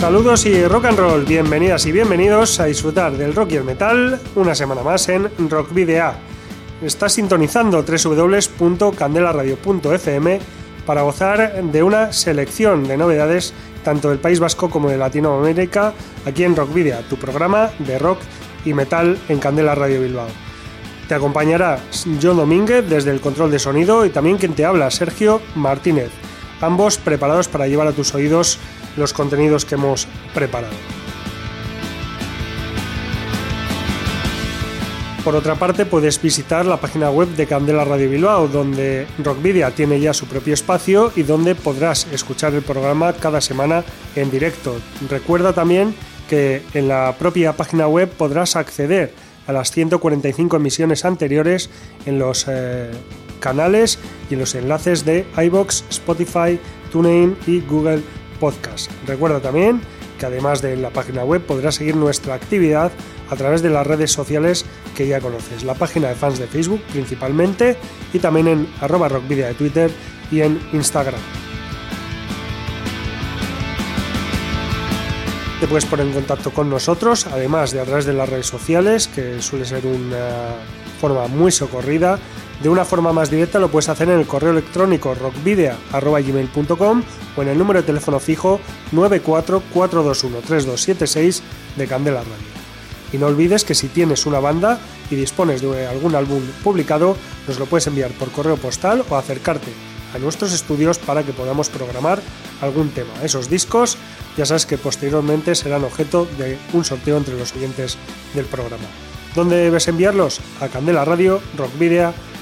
Saludos y rock and roll, bienvenidas y bienvenidos a disfrutar del rock y el metal una semana más en Rock Video. Estás sintonizando www.candelaradio.fm para gozar de una selección de novedades tanto del País Vasco como de Latinoamérica aquí en Rock Video, tu programa de rock y metal en Candela Radio Bilbao. Te acompañará John Domínguez desde el control de sonido y también quien te habla, Sergio Martínez, ambos preparados para llevar a tus oídos los contenidos que hemos preparado. Por otra parte, puedes visitar la página web de Candela Radio Bilbao, donde Rockvidia tiene ya su propio espacio y donde podrás escuchar el programa cada semana en directo. Recuerda también que en la propia página web podrás acceder a las 145 emisiones anteriores en los eh, canales y en los enlaces de iBox, Spotify, TuneIn y Google Podcast. Recuerda también que además de la página web podrás seguir nuestra actividad a través de las redes sociales que ya conoces, la página de fans de Facebook principalmente y también en arroba rockvidia de Twitter y en Instagram. Te puedes poner en contacto con nosotros, además de a través de las redes sociales, que suele ser una forma muy socorrida. De una forma más directa lo puedes hacer en el correo electrónico rockvidea.gmail.com o en el número de teléfono fijo 944213276 de Candela Radio. Y no olvides que si tienes una banda y dispones de algún álbum publicado, nos lo puedes enviar por correo postal o acercarte a nuestros estudios para que podamos programar algún tema. Esos discos ya sabes que posteriormente serán objeto de un sorteo entre los oyentes del programa. ¿Dónde debes enviarlos? A Candela Radio,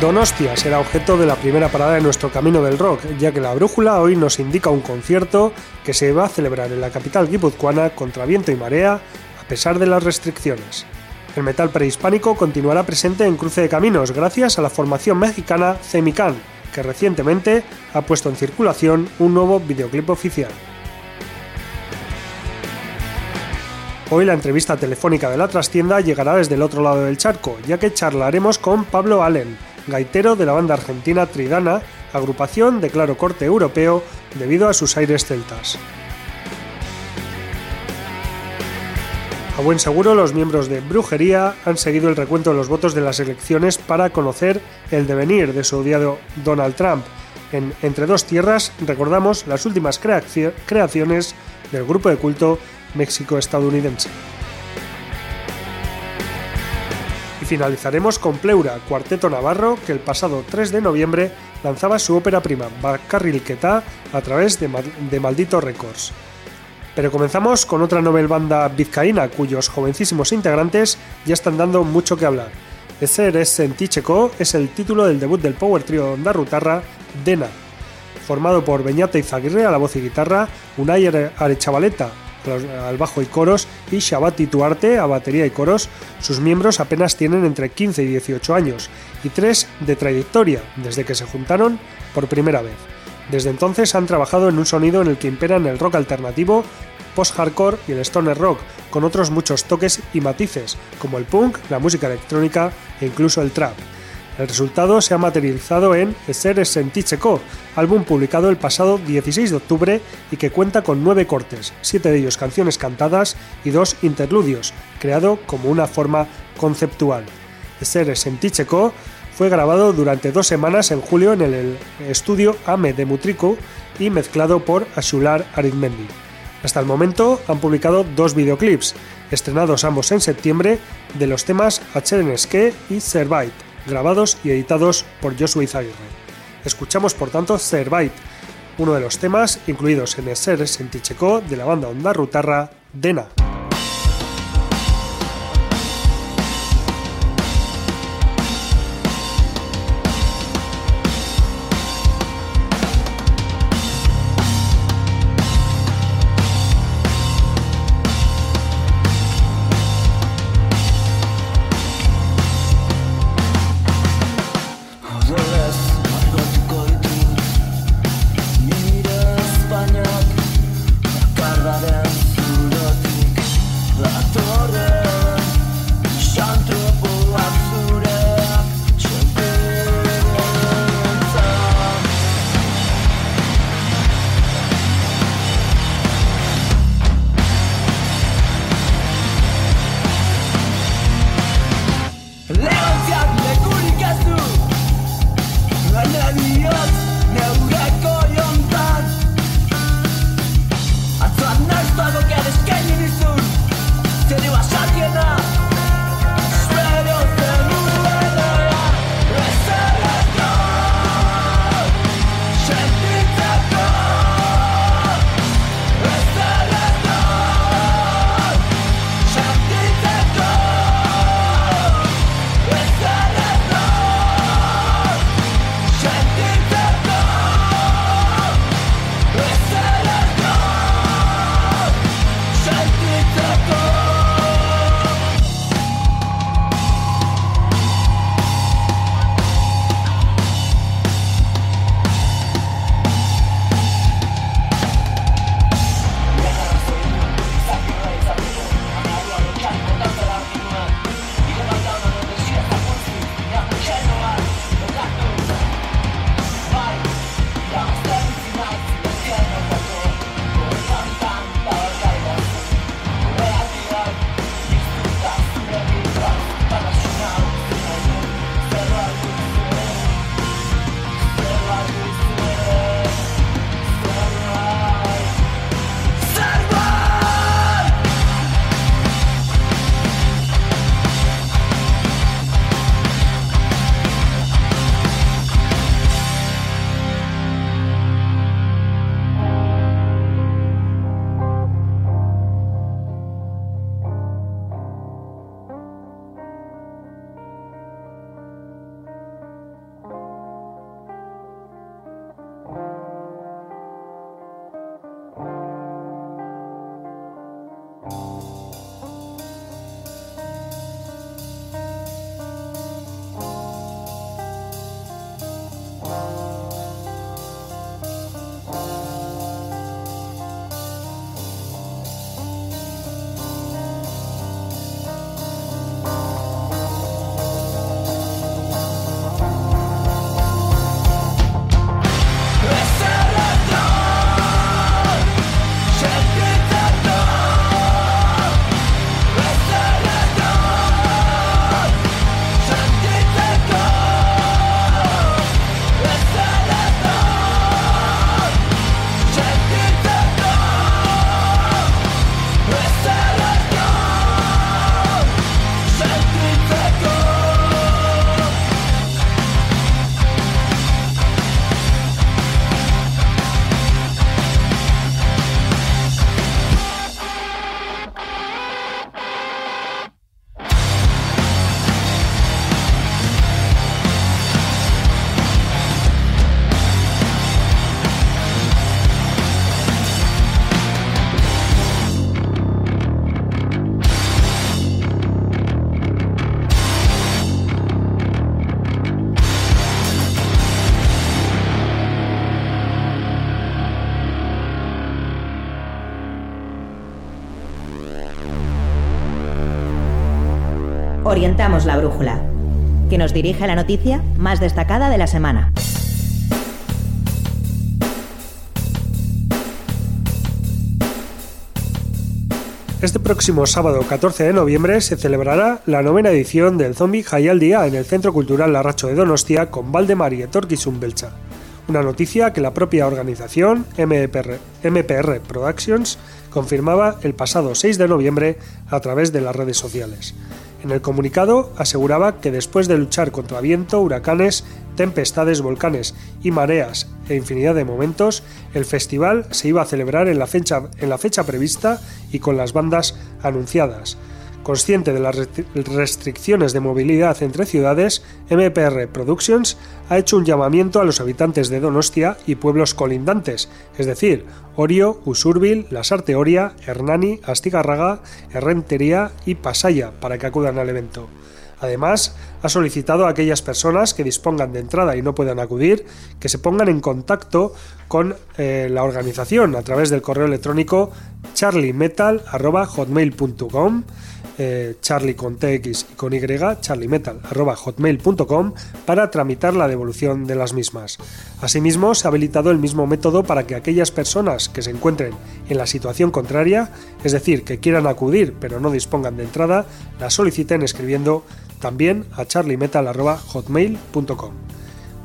Donostia será objeto de la primera parada de nuestro camino del rock, ya que la brújula hoy nos indica un concierto que se va a celebrar en la capital guipuzcoana contra viento y marea, a pesar de las restricciones. El metal prehispánico continuará presente en Cruce de Caminos gracias a la formación mexicana Cemican, que recientemente ha puesto en circulación un nuevo videoclip oficial. Hoy la entrevista telefónica de la trastienda llegará desde el otro lado del charco, ya que charlaremos con Pablo Allen, gaitero de la banda argentina Tridana, agrupación de claro corte europeo debido a sus aires celtas. A buen seguro, los miembros de Brujería han seguido el recuento de los votos de las elecciones para conocer el devenir de su odiado Donald Trump. En Entre dos tierras recordamos las últimas creaciones del grupo de culto México-estadounidense. Y finalizaremos con Pleura, cuarteto navarro que el pasado 3 de noviembre lanzaba su ópera prima Bacarrilqueta a través de, de Maldito Records. Pero comenzamos con otra novel banda vizcaína cuyos jovencísimos integrantes ya están dando mucho que hablar. Ezer es Senticheco es el título del debut del power trio Rutarra, Dena, formado por Beñata Izaguirre a la voz y guitarra, Unai Arechavaleta al bajo y coros y Shabati Tuarte a batería y coros, sus miembros apenas tienen entre 15 y 18 años y tres de trayectoria desde que se juntaron por primera vez. Desde entonces han trabajado en un sonido en el que imperan el rock alternativo, post-hardcore y el stoner rock, con otros muchos toques y matices, como el punk, la música electrónica e incluso el trap. El resultado se ha materializado en Ser Senticheco, álbum publicado el pasado 16 de octubre y que cuenta con nueve cortes, siete de ellos canciones cantadas y dos interludios, creado como una forma conceptual. Ser Senticheco fue grabado durante dos semanas en julio en el estudio AME de Mutriku y mezclado por Ashular Arizmendi. Hasta el momento han publicado dos videoclips, estrenados ambos en septiembre, de los temas Acherenske y Servite, grabados y editados por Joshua Izaguirre. Escuchamos por tanto Servite, uno de los temas incluidos en el Ser Senticheco de la banda Onda Rutarra Dena. Orientamos la brújula, que nos dirige a la noticia más destacada de la semana. Este próximo sábado 14 de noviembre se celebrará la novena edición del Zombie Jaial Día en el Centro Cultural Larracho de Donostia con Valdemar y Etorkizun Belcha. Una noticia que la propia organización MPR, MPR Productions confirmaba el pasado 6 de noviembre a través de las redes sociales. En el comunicado aseguraba que después de luchar contra viento, huracanes, tempestades, volcanes y mareas e infinidad de momentos, el festival se iba a celebrar en la fecha, en la fecha prevista y con las bandas anunciadas. Consciente de las restricciones de movilidad entre ciudades, MPR Productions ha hecho un llamamiento a los habitantes de Donostia y pueblos colindantes, es decir, Orio, Usurbil, Lasarte Oria, Hernani, Astigarraga, Herrentería y Pasaya, para que acudan al evento. Además, ha solicitado a aquellas personas que dispongan de entrada y no puedan acudir que se pongan en contacto con eh, la organización a través del correo electrónico charliemetal.hotmail.com eh, charlie con TX y con Y, charliemetal.hotmail.com para tramitar la devolución de las mismas. Asimismo, se ha habilitado el mismo método para que aquellas personas que se encuentren en la situación contraria, es decir, que quieran acudir pero no dispongan de entrada, la soliciten escribiendo también a charliemetal.hotmail.com.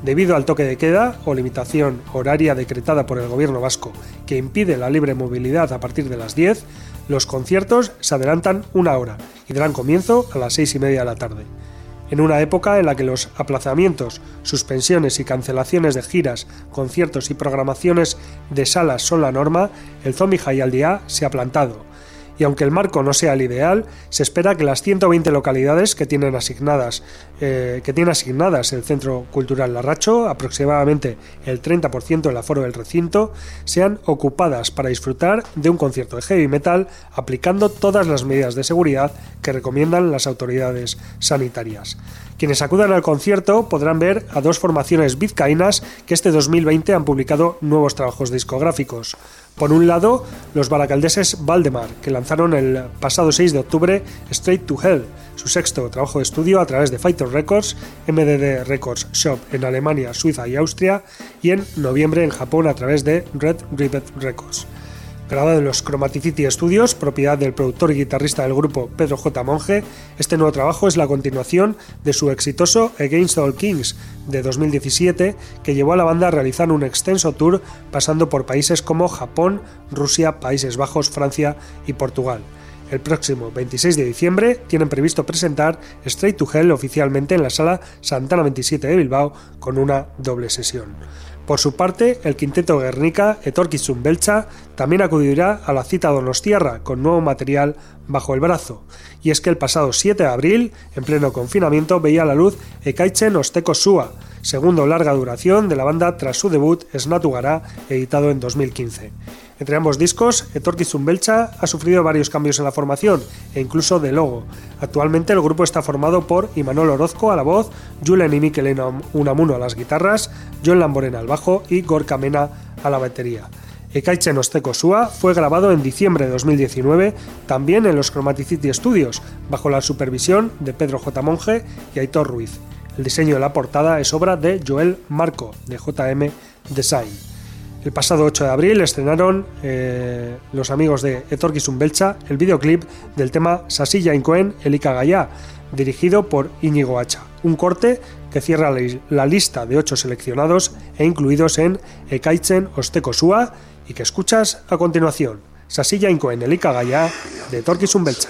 Debido al toque de queda o limitación horaria decretada por el gobierno vasco que impide la libre movilidad a partir de las 10, los conciertos se adelantan una hora y darán comienzo a las seis y media de la tarde. En una época en la que los aplazamientos, suspensiones y cancelaciones de giras, conciertos y programaciones de salas son la norma, el Zombie High al día se ha plantado y aunque el marco no sea el ideal, se espera que las 120 localidades que tienen asignadas, eh, que tiene asignadas el Centro Cultural Larracho, aproximadamente el 30% del aforo del recinto, sean ocupadas para disfrutar de un concierto de heavy metal aplicando todas las medidas de seguridad que recomiendan las autoridades sanitarias. Quienes acudan al concierto podrán ver a dos formaciones vizcaínas que este 2020 han publicado nuevos trabajos discográficos. Por un lado, los baracaldeses Valdemar, que lanzaron el pasado 6 de octubre Straight to Hell, su sexto trabajo de estudio a través de Fighter Records, MDD Records Shop en Alemania, Suiza y Austria, y en noviembre en Japón a través de Red Ribbon Records. Grabado en los Chromaticity Studios, propiedad del productor y guitarrista del grupo Pedro J. Monge, este nuevo trabajo es la continuación de su exitoso Against All Kings de 2017, que llevó a la banda a realizar un extenso tour pasando por países como Japón, Rusia, Países Bajos, Francia y Portugal. El próximo 26 de diciembre tienen previsto presentar Straight to Hell oficialmente en la sala Santana 27 de Bilbao con una doble sesión. Por su parte, el quinteto Guernica, Etorkizun Belcha, también acudirá a la cita Donostierra con nuevo material bajo el brazo. Y es que el pasado 7 de abril, en pleno confinamiento, veía la luz Ekaichen Osteko Sua, segundo larga duración de la banda tras su debut Snatu Gara, editado en 2015. Entre ambos discos, Etorkizun Belcha ha sufrido varios cambios en la formación e incluso de logo. Actualmente el grupo está formado por Imanol Orozco a la voz, Julen y Mikel Unamuno a las guitarras, John Lamborena al bajo y Gorka Mena a la batería. Ekaichen Osteko Sua fue grabado en diciembre de 2019 también en los Chromaticity Studios, bajo la supervisión de Pedro J. Monge y Aitor Ruiz. El diseño de la portada es obra de Joel Marco, de JM Design. El pasado 8 de abril estrenaron eh, los amigos de Etorkizun Belcha el videoclip del tema Sasilla Incoen Elika Gaya, dirigido por Íñigo Hacha, un corte que cierra la lista de ocho seleccionados e incluidos en Ekaitzen Osteko Sua y que escuchas a continuación. Sasilla Incoen Elika Gaya de Etorkizun Belcha.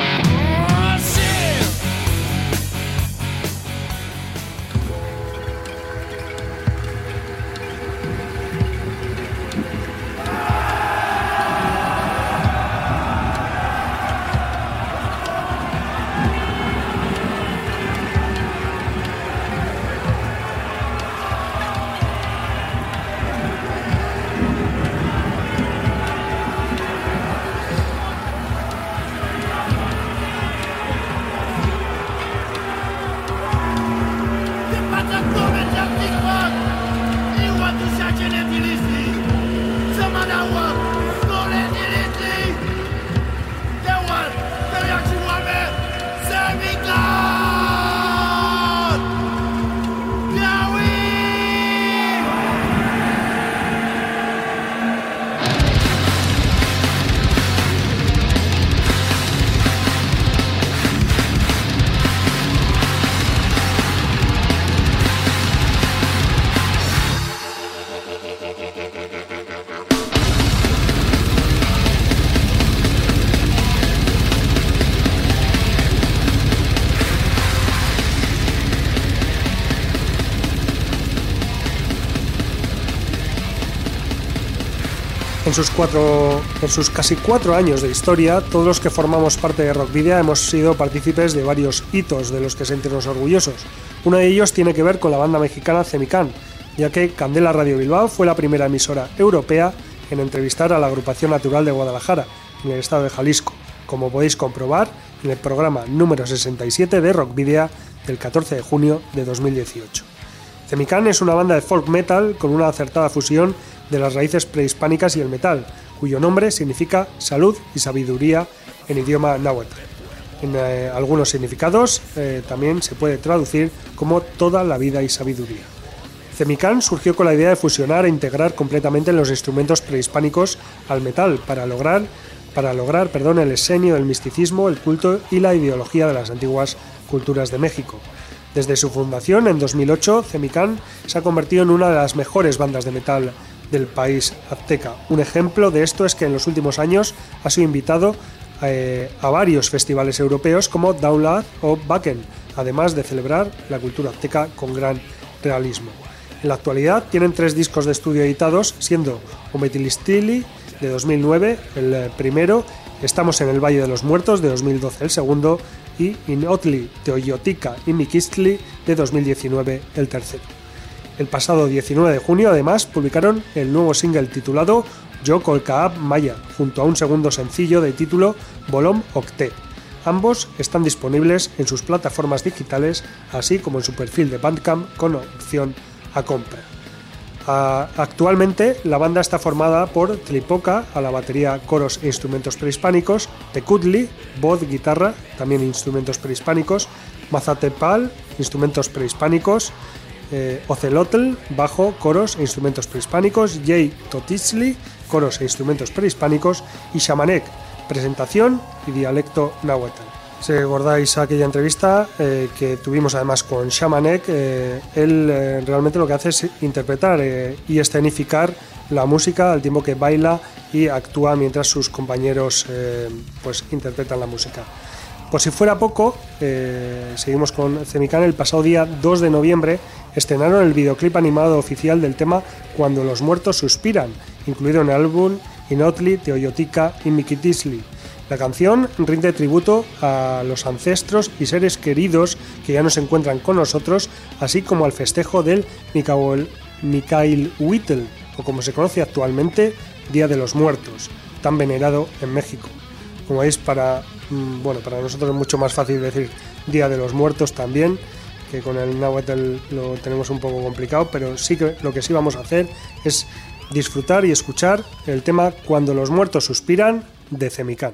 En sus, cuatro, en sus casi cuatro años de historia, todos los que formamos parte de Rockvidia hemos sido partícipes de varios hitos de los que sentirnos orgullosos. Uno de ellos tiene que ver con la banda mexicana Cemican, ya que Candela Radio Bilbao fue la primera emisora europea en entrevistar a la agrupación natural de Guadalajara, en el estado de Jalisco, como podéis comprobar en el programa número 67 de Rockvidia del 14 de junio de 2018. Cemican es una banda de folk metal con una acertada fusión de las raíces prehispánicas y el metal, cuyo nombre significa salud y sabiduría en idioma náhuatl. En eh, algunos significados eh, también se puede traducir como toda la vida y sabiduría. Cemican surgió con la idea de fusionar e integrar completamente los instrumentos prehispánicos al metal para lograr, para lograr perdón, el esenio, el misticismo, el culto y la ideología de las antiguas culturas de México. Desde su fundación en 2008, Cemican se ha convertido en una de las mejores bandas de metal del país azteca. Un ejemplo de esto es que en los últimos años ha sido invitado eh, a varios festivales europeos como Download o Bakken, además de celebrar la cultura azteca con gran realismo. En la actualidad tienen tres discos de estudio editados, siendo Ometilistili de 2009 el eh, primero, Estamos en el Valle de los Muertos de 2012 el segundo y Inotli Teoyotica y Mikistli de 2019 el tercero. El pasado 19 de junio además publicaron el nuevo single titulado Yo Kolkaab Maya, junto a un segundo sencillo de título Bolom Octe. Ambos están disponibles en sus plataformas digitales, así como en su perfil de Bandcamp con opción a compra. actualmente la banda está formada por Tlipoca a la batería, coros e instrumentos prehispánicos, Tekudli, voz, guitarra, también instrumentos prehispánicos, Mazatepal, instrumentos prehispánicos, eh, Ocelotl, bajo, coros e instrumentos prehispánicos, Jay Totisli, coros e instrumentos prehispánicos, y Shamanek, presentación y dialecto náhuatl. Si recordáis aquella entrevista eh, que tuvimos además con Shamanek, eh, él realmente lo que hace es interpretar y escenificar la música al tiempo que baila y actúa mientras sus compañeros pues interpretan la música. Por si fuera poco, seguimos con Cemican el pasado día 2 de noviembre estrenaron el videoclip animado oficial del tema Cuando los muertos suspiran, incluido en el álbum Inotli, Teoyotica y Mikitisli. La canción rinde tributo a los ancestros y seres queridos que ya no se encuentran con nosotros, así como al festejo del Mikael Whittle, o como se conoce actualmente, Día de los Muertos, tan venerado en México. Como veis, para, mm, bueno, para nosotros es mucho más fácil decir Día de los Muertos también, que con el Nahuatl lo tenemos un poco complicado, pero sí que lo que sí vamos a hacer es disfrutar y escuchar el tema Cuando los muertos suspiran de Cemicán.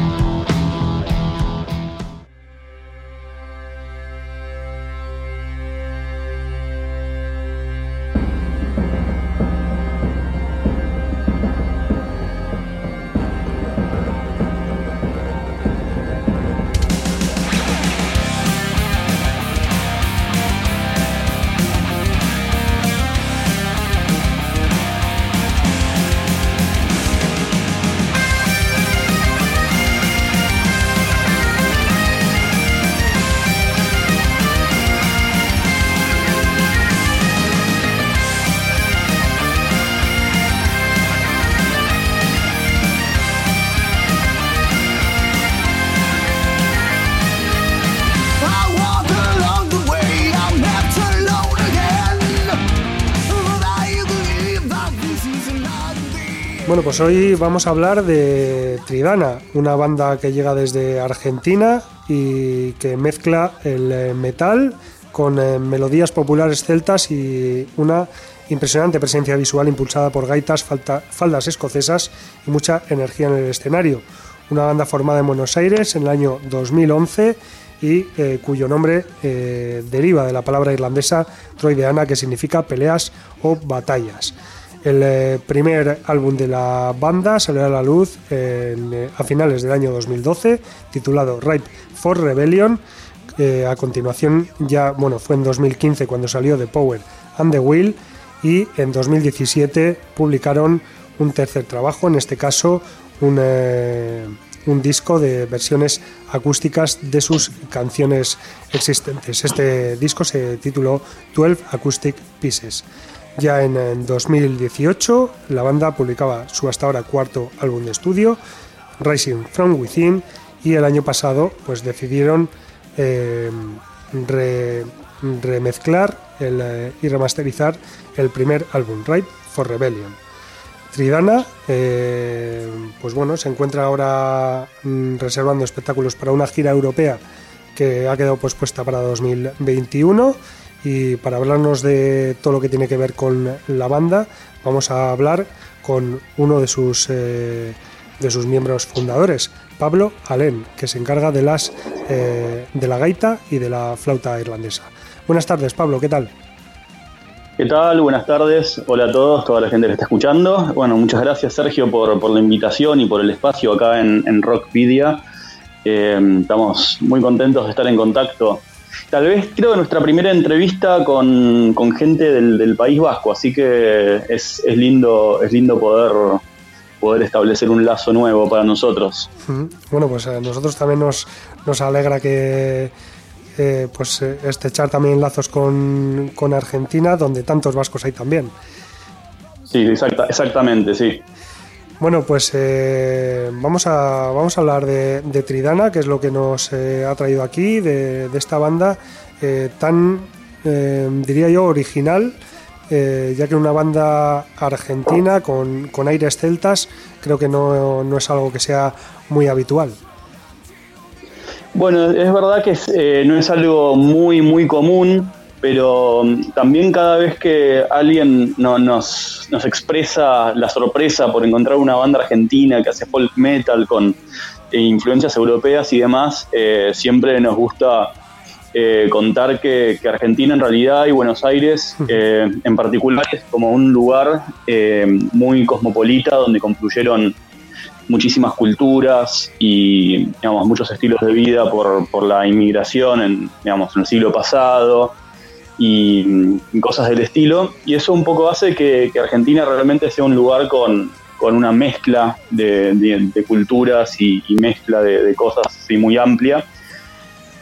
Pues hoy vamos a hablar de Tridana, una banda que llega desde Argentina y que mezcla el eh, metal con eh, melodías populares celtas y una impresionante presencia visual impulsada por gaitas, faldas escocesas y mucha energía en el escenario. Una banda formada en Buenos Aires en el año 2011 y eh, cuyo nombre deriva de la palabra irlandesa troideana que significa peleas o batallas. El eh, primer álbum de la banda salió a la luz eh, a finales del año 2012, titulado Ripe for Rebellion. a continuación, ya bueno, fue en 2015 cuando salió The Power and the Will y en 2017 publicaron un tercer trabajo, en este caso un, eh, un disco de versiones acústicas de sus canciones existentes. Este disco se tituló 12 Acoustic Pieces. Ya en, 2018 la banda publicaba su hasta ahora cuarto álbum de estudio, Rising From Within, y el año pasado pues decidieron eh, remezclar eh, y remasterizar el primer álbum, Right for Rebellion. Tridana, eh, pues bueno, se encuentra ahora mm, reservando espectáculos para una gira europea que ha quedado pospuesta para 2021 y para hablarnos de todo lo que tiene que ver con la banda vamos a hablar con uno de sus, eh, de sus miembros fundadores, Pablo Alén, que se encarga de, las, eh, de la gaita y de la flauta irlandesa. Buenas tardes, Pablo, ¿qué tal? ¿Qué tal? Buenas tardes. Hola a todos, toda la gente que está escuchando. Bueno, muchas gracias Sergio por, por la invitación y por el espacio acá en, en Rockpedia. Eh, estamos muy contentos de estar en contacto Tal vez creo que nuestra primera entrevista con, gente del, País Vasco, así que es, lindo, es lindo poder, poder establecer un lazo nuevo para nosotros. Bueno, pues a nosotros también nos, nos alegra que eh, pues eh, estrechar también lazos con, con, Argentina, donde tantos vascos hay también. Sí, exactamente, sí. Bueno, pues eh, vamos, a, vamos a hablar de, Tridana, que es lo que nos eh, ha traído aquí, de, esta banda eh, tan, diría yo, original, ya que una banda argentina con, con aires celtas creo que no, no, es algo que sea muy habitual. Bueno, es verdad que no es algo muy, muy común pero mm, también cada vez que alguien nos, expresa la sorpresa por encontrar una banda argentina que hace folk metal con eh, influencias europeas y demás, eh, siempre nos gusta eh, contar que, Argentina en realidad y Buenos Aires en particular es como un lugar muy cosmopolita donde confluyeron muchísimas culturas y digamos, muchos estilos de vida por, por la inmigración en, digamos, en el siglo pasado y, cosas del estilo. Y eso un poco hace que, Argentina realmente sea un lugar con, una mezcla de, culturas y, mezcla de, cosas así muy amplia.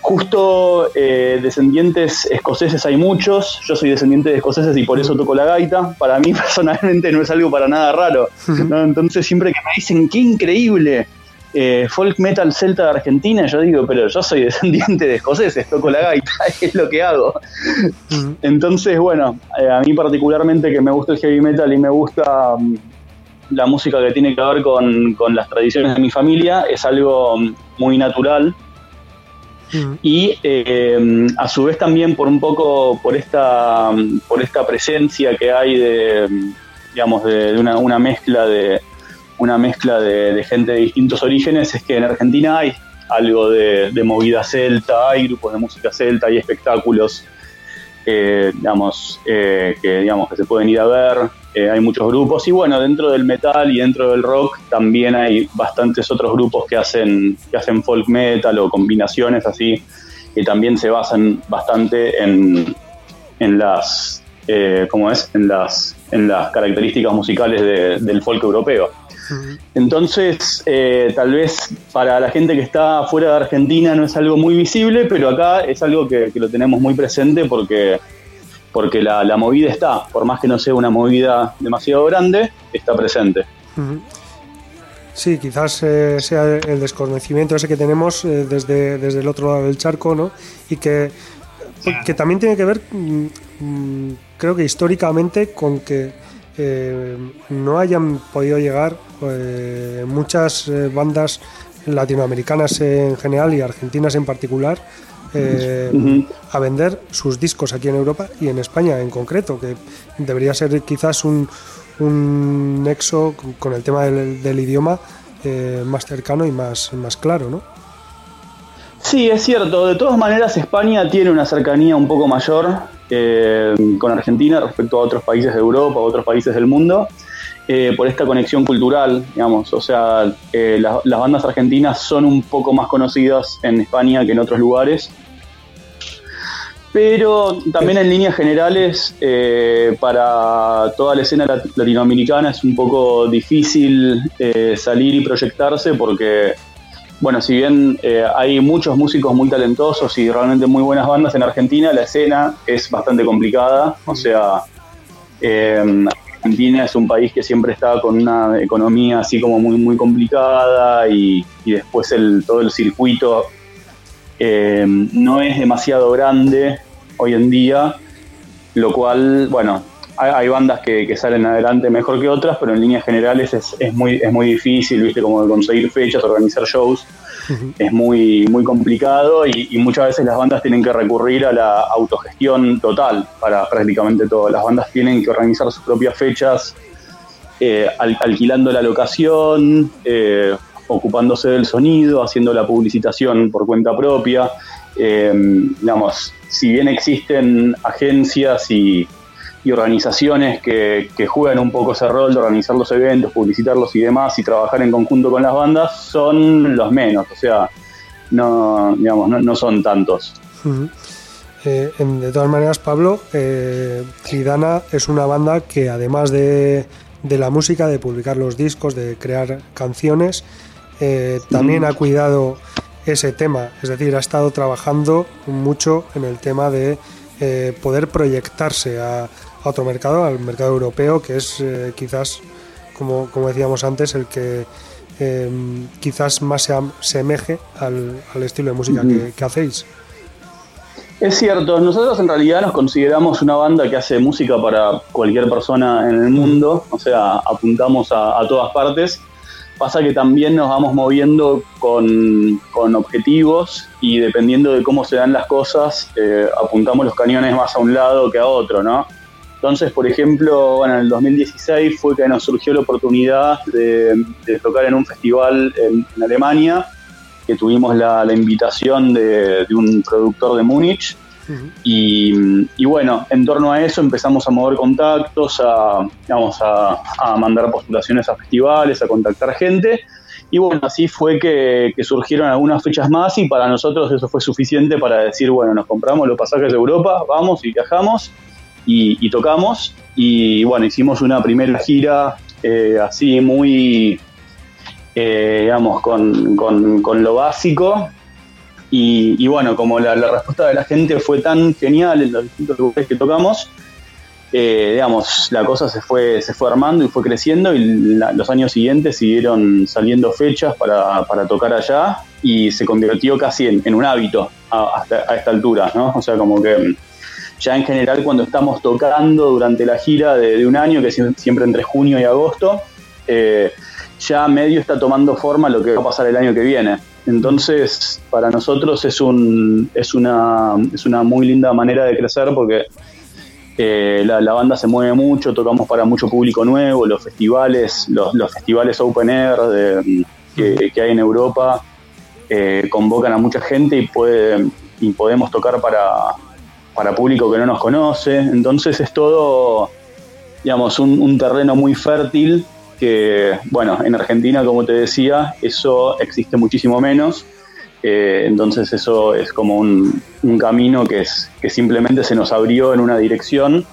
Justo eh, descendientes escoceses hay muchos, yo soy descendiente de escoceses y por eso toco la gaita. Para mí personalmente no es algo para nada raro. Entonces siempre que me dicen, qué increíble, eh, folk metal celta de Argentina, yo digo, pero yo soy descendiente de escoceses, toco la gaita, es lo que hago. Entonces, bueno, eh, a mí particularmente que me gusta el heavy metal y me gusta mm, la música que tiene que ver con, las tradiciones de mi familia, es algo mm, muy natural. y eh, a su vez también por un poco por esta por esta presencia que hay de digamos de, una, mezcla de una mezcla de, gente de distintos orígenes es que en Argentina hay algo de, movida celta hay grupos de música celta hay espectáculos eh, digamos eh, que digamos que se pueden ir a ver hay muchos grupos y bueno, dentro del metal y dentro del rock también hay bastantes otros grupos que hacen, que hacen folk metal o combinaciones así, que también se basan bastante en, en las, eh, es? En las, en las características musicales del folk europeo. Entonces, eh, tal vez para la gente que está fuera de Argentina no es algo muy visible, pero acá es algo que, lo tenemos muy presente porque porque la, movida está, por más que no sea una movida demasiado grande, está presente. Sí, quizás eh, sea el desconocimiento ese que tenemos eh, desde, desde el otro lado del charco, ¿no? Y que, que también tiene que ver, mm, mm, creo que históricamente, con que eh, no hayan podido llegar muchas bandas latinoamericanas en general y argentinas en particular eh, a vender sus discos aquí en Europa y en España en concreto, que debería ser quizás un, un nexo con el tema del, idioma eh, más cercano y más, más claro, ¿no? Sí, es cierto. De todas maneras, España tiene una cercanía un poco mayor eh, con Argentina respecto a otros países de Europa, a otros países del mundo. por esta conexión cultural, digamos. O sea, las bandas argentinas son un poco más conocidas en España que en otros lugares. Pero también en líneas generales, eh, para toda la escena latinoamericana es un poco difícil eh, salir y proyectarse porque, bueno, si bien eh, hay muchos músicos muy talentosos y realmente muy buenas bandas en Argentina, la escena es bastante complicada. O sea, Argentina es un país que siempre está con una economía así como muy, muy complicada y, y después el, todo el circuito eh, no es demasiado grande hoy en día, lo cual, bueno, hay, bandas que, salen adelante mejor que otras, pero en líneas generales es, muy, es muy difícil, viste, como conseguir fechas, organizar shows, es muy, muy complicado y, muchas veces las bandas tienen que recurrir a la autogestión total para prácticamente todo. Las bandas tienen que organizar sus propias fechas, eh, alquilando la locación, eh, ocupándose del sonido, haciendo la publicitación por cuenta propia. Eh, digamos, si bien existen agencias y, organizaciones que, juegan un poco ese rol de organizar los eventos, publicitarlos y demás y trabajar en conjunto con las bandas, son los menos, o sea, no, digamos, no, son tantos. Eh, de todas maneras, Pablo, eh, es una banda que además de, de la música, de publicar los discos, de crear canciones, eh, también ha cuidado ese tema, es decir, ha estado trabajando mucho en el tema de eh, poder proyectarse a, otro mercado, al mercado europeo, que es eh, quizás, como, como, decíamos antes, el que em, quizás más se asemeje al, estilo de música que, hacéis. Es cierto, nosotros en realidad nos consideramos una banda que hace música para cualquier persona en el mundo, o sea, apuntamos a todas partes Pasa que también nos vamos moviendo con, objetivos y dependiendo de cómo se dan las cosas, eh, apuntamos los cañones más a un lado que a otro, ¿no? Entonces, por ejemplo, bueno, en el 2016 fue que nos surgió la oportunidad de, tocar en un festival en, Alemania, que tuvimos la, invitación de, de, un productor de Múnich, y, bueno, en torno a eso empezamos a mover contactos, a, a, mandar postulaciones a festivales, a contactar gente. Y bueno, así fue que, surgieron algunas fechas más y para nosotros eso fue suficiente para decir, bueno, nos compramos los pasajes de Europa, vamos y viajamos y, tocamos. Y bueno, hicimos una primera gira eh, así muy, eh, digamos, con, con, lo básico, y, bueno, como la, respuesta de la gente fue tan genial en los distintos lugares que tocamos, eh, digamos, la cosa se fue, se fue armando y fue creciendo y los años siguientes siguieron saliendo fechas para, tocar allá y se convirtió casi en, un hábito a, a esta altura, ¿no? O sea, como que ya en general cuando estamos tocando durante la gira de, un año, que es siempre entre junio y agosto, eh, ya medio está tomando forma lo que va a pasar el año que viene. Entonces, para nosotros es, un, es, una, es una muy linda manera de crecer porque eh, la, banda se mueve mucho, tocamos para mucho público nuevo, los festivales, los, festivales open air que, hay en Europa eh, convocan a mucha gente y, puede, y podemos tocar para, para público que no nos conoce. Entonces es todo, digamos, un, terreno muy fértil que, bueno, en Argentina, como te decía, eso existe muchísimo menos. Eh, entonces eso es como un, camino que, es, que simplemente se nos abrió en una dirección.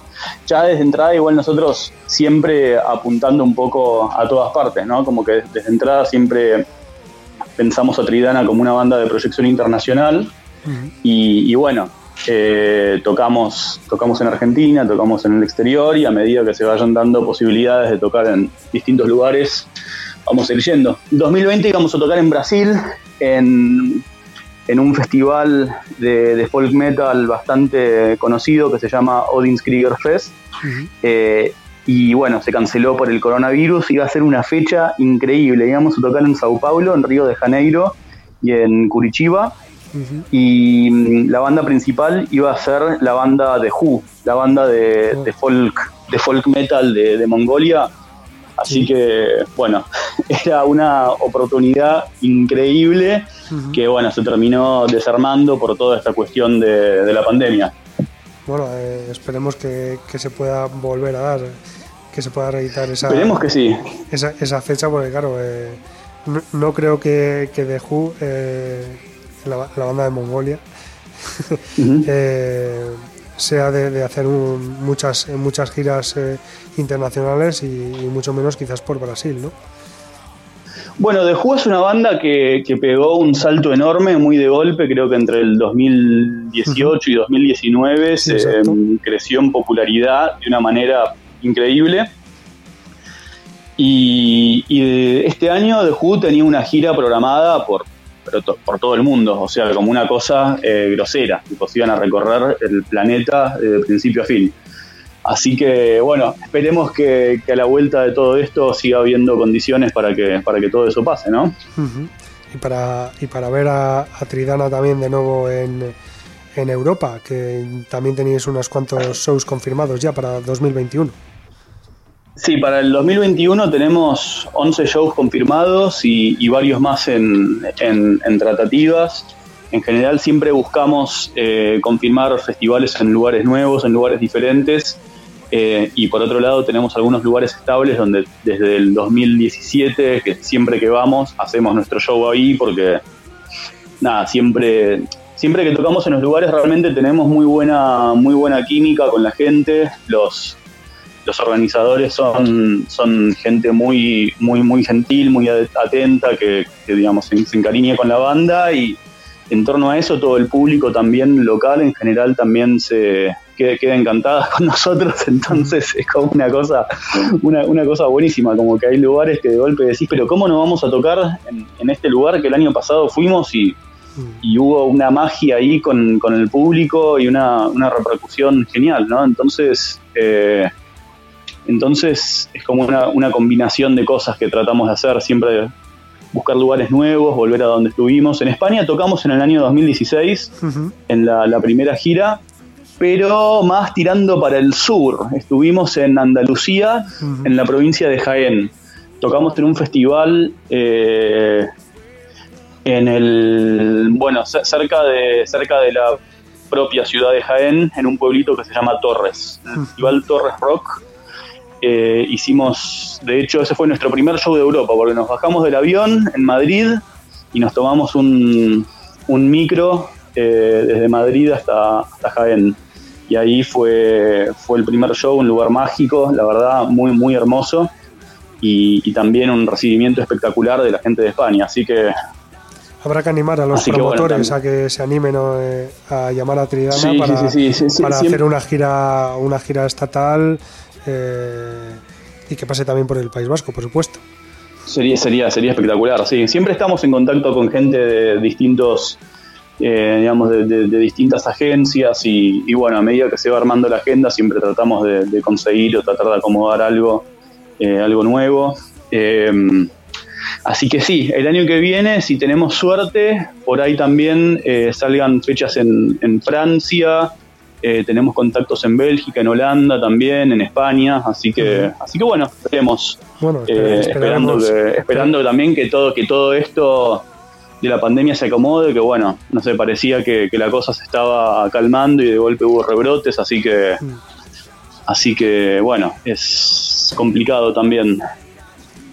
Ya desde entrada igual nosotros siempre apuntando un poco a todas partes, ¿no? Como que desde entrada siempre pensamos a Tridana como una banda de proyección internacional y, bueno, eh, tocamos, tocamos en Argentina, tocamos en el exterior y a medida que se vayan dando posibilidades de tocar en distintos lugares, vamos a ir yendo. 2020 íbamos a tocar en Brasil, en, un festival de, folk metal bastante conocido que se llama Odin's Krieger Fest. Eh, y bueno, se canceló por el coronavirus. Iba a ser una fecha increíble. Íbamos a tocar en Sao Paulo, en Río de Janeiro y en Curitiba y mm, la banda principal iba a ser la banda de Who, la banda de, oh. folk de folk metal de, Mongolia. Así que, bueno, era una oportunidad increíble que, bueno, se terminó desarmando por toda esta cuestión de, la pandemia. Bueno, eh, esperemos que, se pueda volver a dar, que se pueda reeditar esa, esperemos que sí. esa, fecha, porque, claro, eh, no, creo que, que The Who la, banda de Mongolia, eh, sea de, hacer muchas, muchas giras eh, internacionales y, mucho menos quizás por Brasil, ¿no? Bueno, The Who es una banda que, pegó un salto enorme, muy de golpe, creo que entre el 2018 y 2019 se em, creció en popularidad de una manera increíble. Y, y, este año The Who tenía una gira programada por pero por todo el mundo, o sea, como una cosa eh, grosera, pues iban a recorrer el planeta de principio a fin. Así que, bueno, esperemos que, a la vuelta de todo esto siga habiendo condiciones para que, para que todo eso pase, ¿no? y, para, y para ver a, Tridana también de nuevo en, en Europa, que también tenéis unos cuantos shows confirmados ya para 2021. Sí, para el 2021 tenemos 11 shows confirmados y, varios más en, tratativas. En general siempre buscamos eh, confirmar festivales en lugares nuevos, en lugares diferentes. Eh, y por otro lado tenemos algunos lugares estables donde desde el 2017, que siempre que vamos, hacemos nuestro show ahí porque, nada, siempre, siempre que tocamos en los lugares realmente tenemos muy buena, muy buena química con la gente. Los, los organizadores son, son gente muy, muy, muy gentil, muy atenta, que, digamos se, encariña con la banda y en torno a eso todo el público también local en general también se queda, queda encantada con nosotros, entonces es como una cosa, una, una, cosa buenísima, como que hay lugares que de golpe decís, pero ¿cómo no vamos a tocar en, este lugar que el año pasado fuimos y, y hubo una magia ahí con, con el público y una, una repercusión genial, ¿no? Entonces, eh, entonces es como una, combinación de cosas que tratamos de hacer, siempre buscar lugares nuevos, volver a donde estuvimos. En España tocamos en el año 2016, en la, primera gira, pero más tirando para el sur. Estuvimos en Andalucía, en la provincia de Jaén. Tocamos en un festival eh, en el, bueno, cerca de, cerca de la propia ciudad de Jaén, en un pueblito que se llama Torres, el Festival Torres Rock eh, hicimos, de hecho, ese fue nuestro primer show de Europa, porque nos bajamos del avión en Madrid y nos tomamos un, micro eh, desde Madrid hasta, hasta Jaén. Y ahí fue, fue el primer show, un lugar mágico, la verdad, muy, muy hermoso. Y, también un recibimiento espectacular de la gente de España. Así que habrá que animar a los promotores a que se animen eh, a llamar a Tridana para, para hacer una gira una gira estatal eh, y que pase también por el País Vasco, por supuesto. Sería, sería, sería espectacular, sí. Siempre estamos en contacto con gente de distintos, eh, digamos, de, distintas agencias y, bueno, a medida que se va armando la agenda siempre tratamos de, conseguir o tratar de acomodar algo, eh, algo nuevo. Así que sí, el año que viene, si tenemos suerte, por ahí también salgan fechas en Francia, eh, tenemos contactos en Bélgica, en Holanda también, en España, así que, así que bueno. Bueno, Eh, esperando, que, esperando también que todo, que todo esto de la pandemia se acomode, que bueno, no sé, parecía que, que la cosa se estaba calmando y de golpe hubo rebrotes, así que, Mm. así que bueno, es complicado también.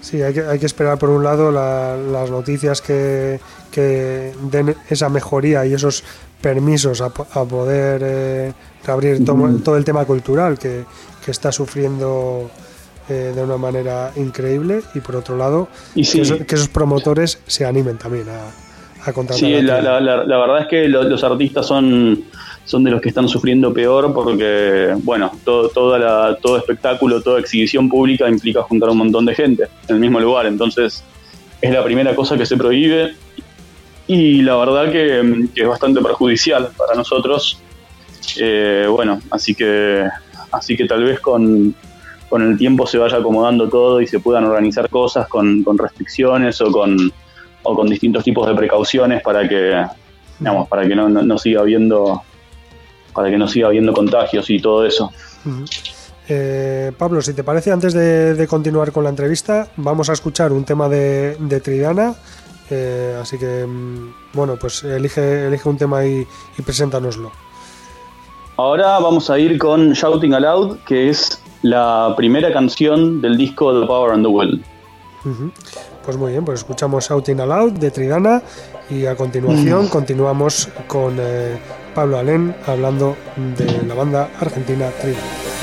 Sí, hay que, hay que esperar por un lado la- las noticias que, que den esa mejoría y esos permisos a, po- a poder eh, reabrir to- todo el tema cultural que, que está sufriendo eh, de una manera increíble y por otro lado Y sí. que, eso- que esos promotores se animen también a, a contratar. Sí, la, tienda. la- la- la verdad es que lo- los artistas son, son de los que están sufriendo peor porque, bueno, todo, toda la, todo espectáculo, toda exhibición pública implica juntar a un montón de gente en el mismo lugar. Entonces, es la primera cosa que se prohíbe y la verdad que, es bastante perjudicial para nosotros. Eh, bueno, así que, así que tal vez con, con el tiempo se vaya acomodando todo y se puedan organizar cosas con, con restricciones o con, o con distintos tipos de precauciones para que digamos, para que no, no, siga habiendo para que no siga habiendo contagios y todo eso. Eh, Pablo, si te parece, antes de, de continuar con la entrevista, vamos a escuchar un tema de, de Tridana. Eh, así que, mm, bueno, pues elige, elige un tema y, y preséntanoslo. Ahora vamos a ir con Shouting Aloud, que es la primera canción del disco The Power and the Will. Pues muy bien, pues escuchamos Shouting Aloud de Tridana y a continuación continuamos con eh, Pablo Alén hablando de la banda argentina Tridana.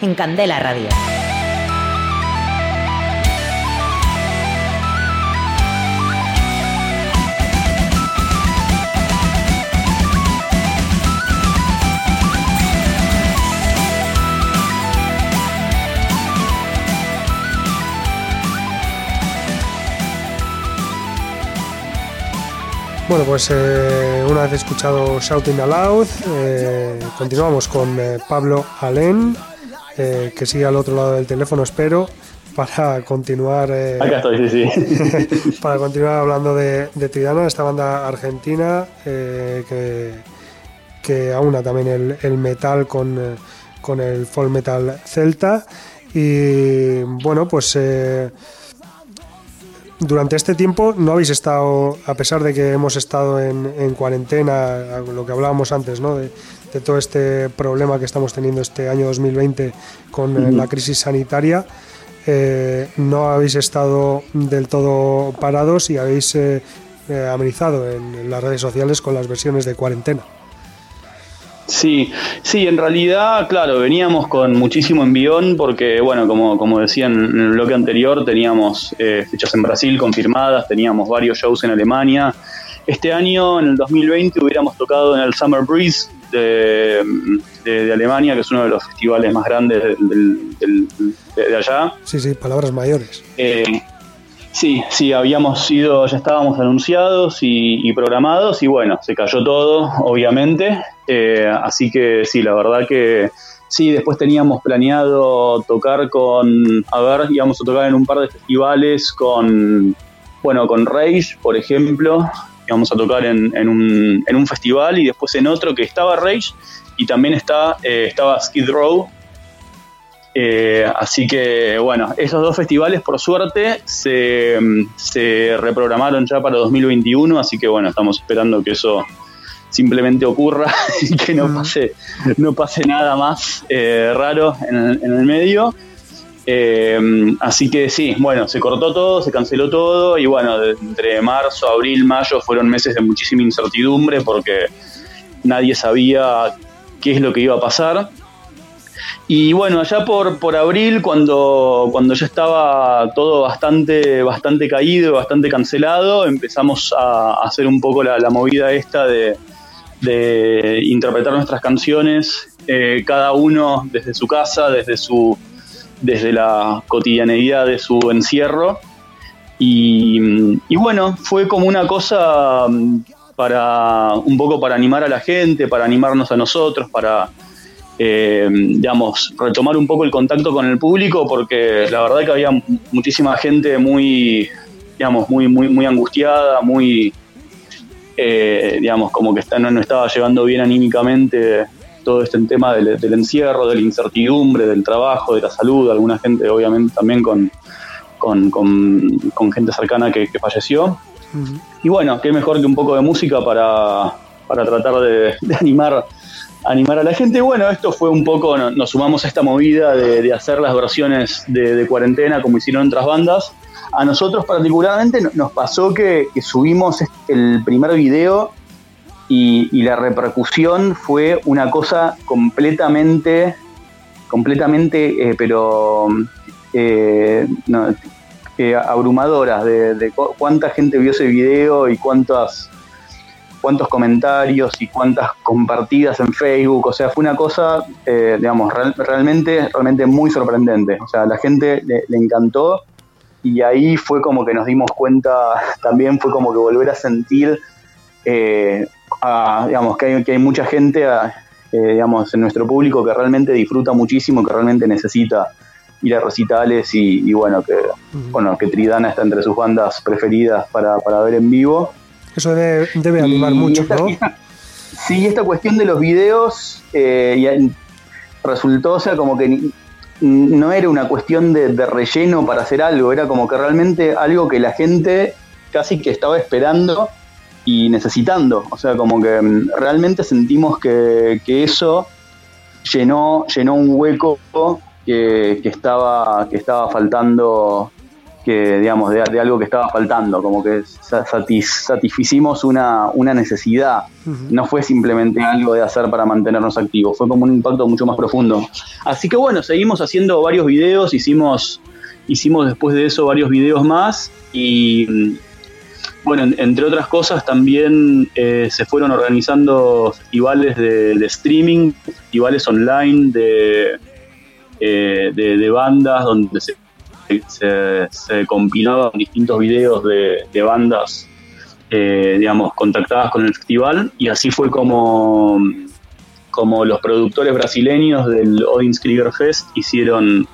En Candela Radio. Bueno, pues eh, una vez escuchado Shouting Aloud, eh, continuamos con eh, Pablo Alén, que sigue al otro lado del teléfono, espero, para continuar. Acá estoy, sí, sí. para continuar hablando de, de Tridana, esta banda argentina que, que aúna también el, el metal con, con, el folk metal celta. Y bueno, pues durante este tiempo no habéis estado, a pesar de que hemos estado en, cuarentena, lo que hablábamos antes, ¿no? De, todo este problema que estamos teniendo este año 2020 con eh, la crisis sanitaria, eh, no habéis estado del todo parados y habéis eh, amenizado en las redes sociales con las versiones de cuarentena. Sí, sí, en realidad, claro, veníamos con muchísimo envión porque, bueno, como, como decían en el bloque anterior, teníamos eh, fechas en Brasil confirmadas, teníamos varios shows en Alemania. Este año, en el 2020, hubiéramos tocado en el Summer Breeze de, de, Alemania, que es uno de los festivales más grandes de, allá. Sí, sí, palabras mayores. Eh, Sí, sí, habíamos ido, ya estábamos anunciados y, programados y bueno, se cayó todo, obviamente. Eh, así que sí, la verdad que sí, después teníamos planeado tocar con, a ver, íbamos a tocar en un par de festivales con, bueno, con Rage, por ejemplo. Íbamos a tocar en, un, en un festival y después en otro que estaba Rage y también está, eh, estaba Skid Row, eh, así que bueno, esos dos festivales por suerte se, se, reprogramaron ya para 2021, así que bueno, estamos esperando que eso simplemente ocurra y que no pase, no pase nada más eh, raro en el, medio. Eh, así que sí, bueno, se cortó todo, se canceló todo y bueno, entre marzo, abril, mayo fueron meses de muchísima incertidumbre porque nadie sabía qué es lo que iba a pasar. Y bueno, allá por, por abril, cuando, cuando ya estaba todo bastante, bastante caído, bastante cancelado, empezamos a, hacer un poco la, movida esta de, interpretar nuestras canciones, eh, cada uno desde su casa, desde, su, desde la cotidianeidad de su encierro. Y, y bueno, fue como una cosa para un poco para animar a la gente, para animarnos a nosotros, para eh, digamos, retomar un poco el contacto con el público, porque la verdad que había muchísima gente muy, digamos, muy, muy, muy angustiada, muy, eh, digamos, como que está, no, estaba llevando bien anímicamente todo este tema del, encierro, de la incertidumbre, del trabajo, de la salud, alguna gente obviamente también con, con, gente cercana que, falleció. Y bueno, qué mejor que un poco de música para, para tratar de, de animar animar a la gente. Bueno, esto fue un poco, nos sumamos a esta movida de, hacer las versiones de, cuarentena como hicieron otras bandas. A nosotros particularmente nos pasó que, subimos el primer video y, la repercusión fue una cosa completamente, completamente, eh, pero eh, eh, abrumadora de, de cuánta gente vio ese video y cuántas cuántos comentarios y cuántas compartidas en Facebook, o sea, fue una cosa, eh, digamos, realmente, realmente muy sorprendente. O sea, a la gente le, encantó y ahí fue como que nos dimos cuenta, también fue como que volver a sentir, eh, digamos, que hay, que hay mucha gente, eh, digamos, en nuestro público que realmente disfruta muchísimo, que realmente necesita ir a recitales y, bueno, que, bueno, que Tridana está entre sus bandas preferidas para, para ver en vivo. Eso debe, animar mucho, ¿no? sí, esta cuestión de los videos eh, resultó, o sea, como que no era una cuestión de, relleno para hacer algo, era como que realmente algo que la gente casi que estaba esperando y necesitando. O sea, como que mm, realmente sentimos que, eso llenó, llenó un hueco que, estaba, que estaba faltando que digamos, de, algo que estaba faltando, como que satisficimos una, una necesidad. No fue simplemente algo de hacer para mantenernos activos, fue como un impacto mucho más profundo. Así que bueno, seguimos haciendo varios videos, hicimos, hicimos después de eso varios videos más y bueno, entre otras cosas también eh, se fueron organizando festivales de, streaming, festivales online de, eh, de, bandas donde se, se, compilaban distintos videos de, bandas, eh, digamos, contactadas con el festival y así fue como, como los productores brasileños del Odin's Krieger Fest hicieron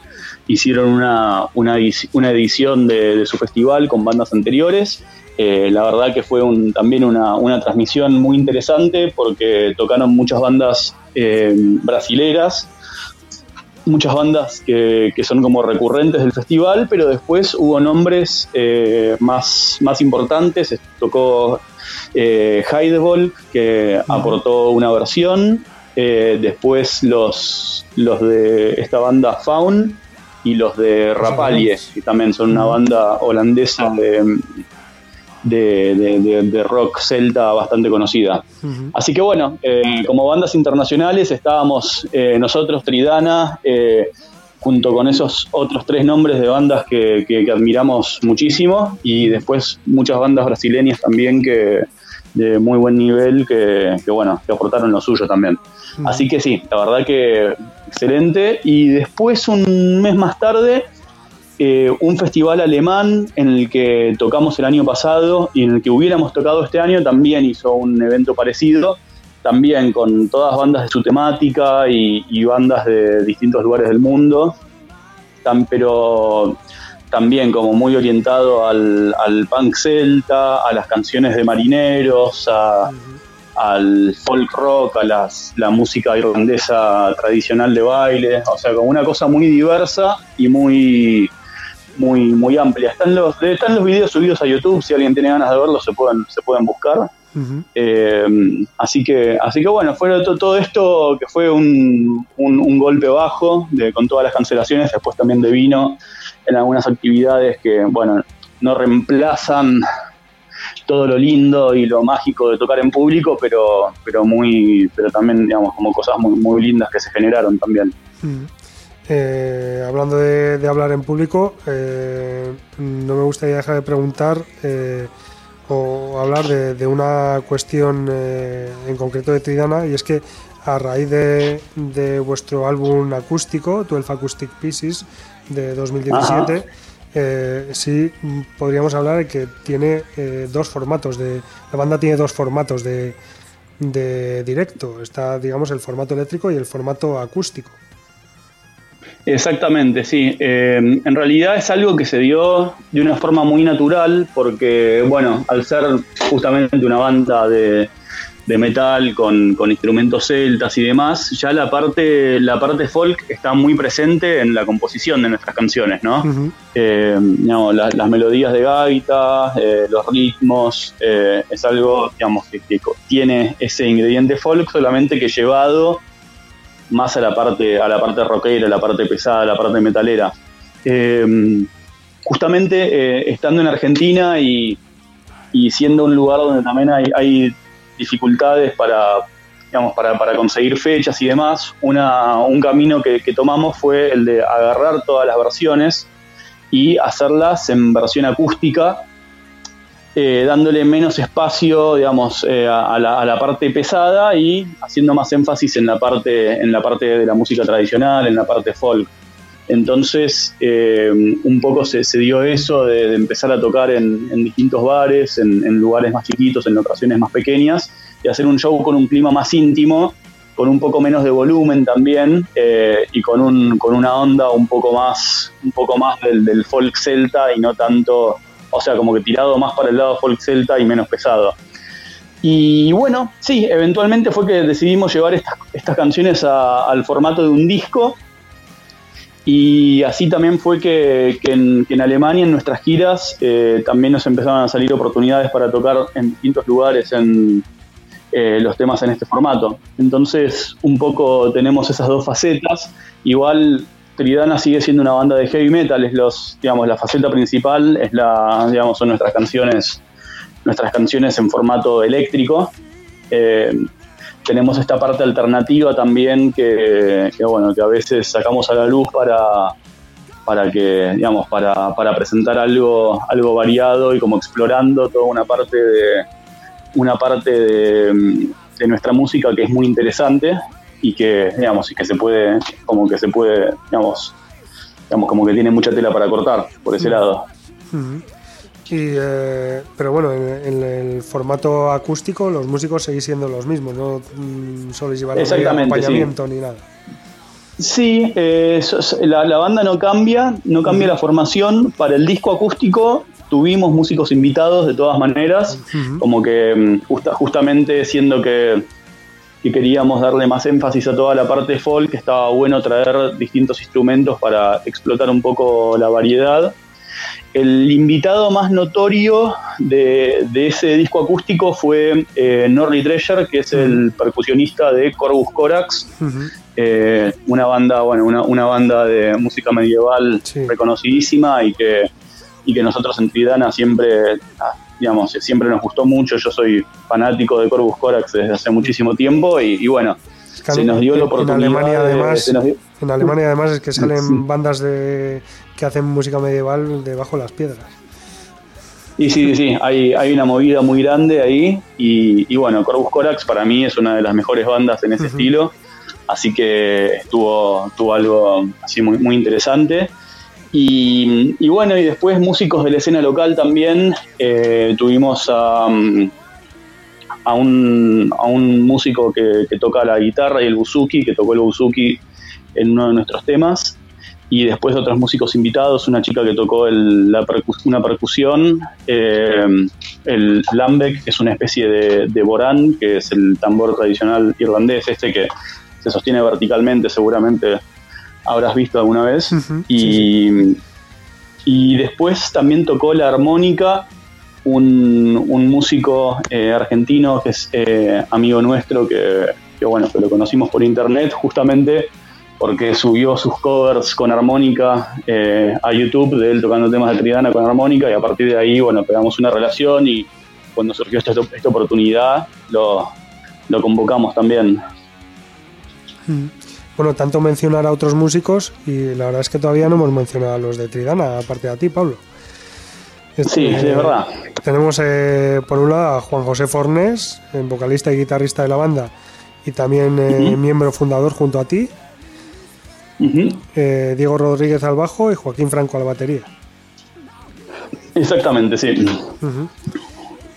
hicieron una, una, edición de, su festival con bandas anteriores. Eh, la verdad que fue también una, transmisión muy interesante porque tocaron muchas bandas eh, brasileras, muchas bandas que, son como recurrentes del festival, pero después hubo nombres eh, más, más importantes. Tocó eh, que aportó una versión. después los, los de esta banda Faun y los de Rapalie, que también son una banda holandesa de, de, rock celta bastante conocida. Así que bueno, eh, como bandas internacionales estábamos eh, nosotros, Tridana, eh, junto con esos otros tres nombres de bandas que, admiramos muchísimo y después muchas bandas brasileñas también que de muy buen nivel que, bueno, que aportaron lo suyo también. Así que sí, la verdad que excelente. Y después un mes más tarde eh, un festival alemán en el que tocamos el año pasado y en el que hubiéramos tocado este año también hizo un evento parecido, también con todas bandas de su temática y, bandas de distintos lugares del mundo, pero también como muy orientado al, punk celta, a las canciones de marineros, al folk rock, a las, la música irlandesa tradicional de baile, o sea, como una cosa muy diversa y muy muy, muy amplia. Están los, están los videos subidos a YouTube, si alguien tiene ganas de verlos se pueden, se pueden buscar. Eh, así que, así que bueno, fue todo, esto que fue un, un, golpe bajo de, con todas las cancelaciones, después también de vino en algunas actividades que, bueno, no reemplazan todo lo lindo y lo mágico de tocar en público, pero, pero muy, pero también digamos como cosas muy, muy lindas que se generaron también. Eh, hablando de, hablar en público, eh, no me gustaría dejar de preguntar eh, o hablar de, una cuestión en concreto de Tridana, y es que a raíz de, vuestro álbum acústico, 12 Acoustic Pieces, de 2017, sí podríamos hablar de que tiene dos formatos, de, la banda tiene dos formatos de, de directo, está digamos el formato eléctrico y el formato acústico. Exactamente, sí. Eh, en realidad es algo que se dio de una forma muy natural porque, bueno, al ser justamente una banda de, metal con, instrumentos celtas y demás, ya la parte, la parte folk está muy presente en la composición de nuestras canciones, ¿no? Eh, las melodías de gaita, eh, los ritmos, es algo, digamos, que tiene ese ingrediente folk solamente que llevado más a la parte, a la parte rockera, a la parte pesada, a la parte metalera. Eh, justamente eh, estando en Argentina y, siendo un lugar donde también hay, dificultades para, digamos, para, conseguir fechas y demás, una, un camino que, tomamos fue el de agarrar todas las versiones y hacerlas en versión acústica eh, dándole menos espacio, digamos, eh, a, la, parte pesada y haciendo más énfasis en la parte, en la parte de la música tradicional, en la parte folk. Entonces, eh, un poco se, dio eso de, empezar a tocar en, distintos bares, en, lugares más chiquitos, en locaciones más pequeñas, y hacer un show con un clima más íntimo, con un poco menos de volumen también, y con, un, con una onda un poco más, un poco más del, del folk celta y no tanto o sea, como que tirado más para el lado folk celta y menos pesado. Y bueno, sí, eventualmente fue que decidimos llevar estas, canciones al formato de un disco. Y así también fue que, en, Alemania, en nuestras giras, eh, también nos empezaron a salir oportunidades para tocar en distintos lugares en eh, los temas en este formato. Entonces, un poco tenemos esas dos facetas. Igual Tridana sigue siendo una banda de heavy metal, es los, digamos, la faceta principal, es la, digamos, son nuestras canciones, nuestras canciones en formato eléctrico. Eh, tenemos esta parte alternativa también que, bueno, que a veces sacamos a la luz para, para que, digamos, para, para presentar algo, algo variado y como explorando toda una parte de una parte de, de nuestra música que es muy interesante y que, digamos, y que se puede, como que se puede, digamos, digamos, como que tiene mucha tela para cortar por ese lado. Eh, pero bueno, en, el formato acústico los músicos seguís siendo los mismos, no mm, solo llevar acompañamiento ni nada. Sí, eh, la, banda no cambia, no cambia la formación. Para el disco acústico tuvimos músicos invitados de todas maneras, como que mm, justamente siendo que que queríamos darle más énfasis a toda la parte folk, que estaba bueno traer distintos instrumentos para explotar un poco la variedad. El invitado más notorio de, ese disco acústico fue eh, Norley Treasure, que es el percusionista de Corvus Corax, eh, una banda, bueno, una, banda de música medieval reconocidísima y que, y que nosotros en Tridana siempre ah, digamos, siempre nos gustó mucho, yo soy fanático de Corvus Corax desde hace muchísimo tiempo y, bueno, se nos dio la oportunidad. En Alemania, además, en Alemania además es que salen bandas de, que hacen música medieval debajo de las piedras. Y sí, sí, hay, hay una movida muy grande ahí y, bueno, Corvus Corax para mí es una de las mejores bandas en ese estilo, así que estuvo, tuvo algo así muy, muy interesante. Y, bueno, y después músicos de la escena local también. Eh, tuvimos a, a, un, a, un, músico que, toca la guitarra y el buzuki, que tocó el buzuki en uno de nuestros temas. Y después otros músicos invitados, una chica que tocó la una percusión, eh, el lambek, que es una especie de, de borán, que es el tambor tradicional irlandés, este que se sostiene verticalmente seguramente habrás visto alguna vez. y, y después también tocó la armónica un, un músico eh, argentino que es eh, amigo nuestro, que, bueno, que lo conocimos por internet justamente porque subió sus covers con armónica eh, a YouTube de él tocando temas de Tridana con armónica y a partir de ahí, bueno, pegamos una relación y cuando surgió esta, esta oportunidad lo, lo convocamos también. Mm bueno, tanto mencionar a otros músicos y la verdad es que todavía no hemos mencionado a los de Tridana, aparte de a ti, Pablo. sí, sí, es verdad. Tenemos eh, por un lado a Juan José Fornés, vocalista y guitarrista de la banda, y también eh, miembro fundador junto a ti. Eh, Diego Rodríguez al bajo y Joaquín Franco a la batería. Exactamente, sí.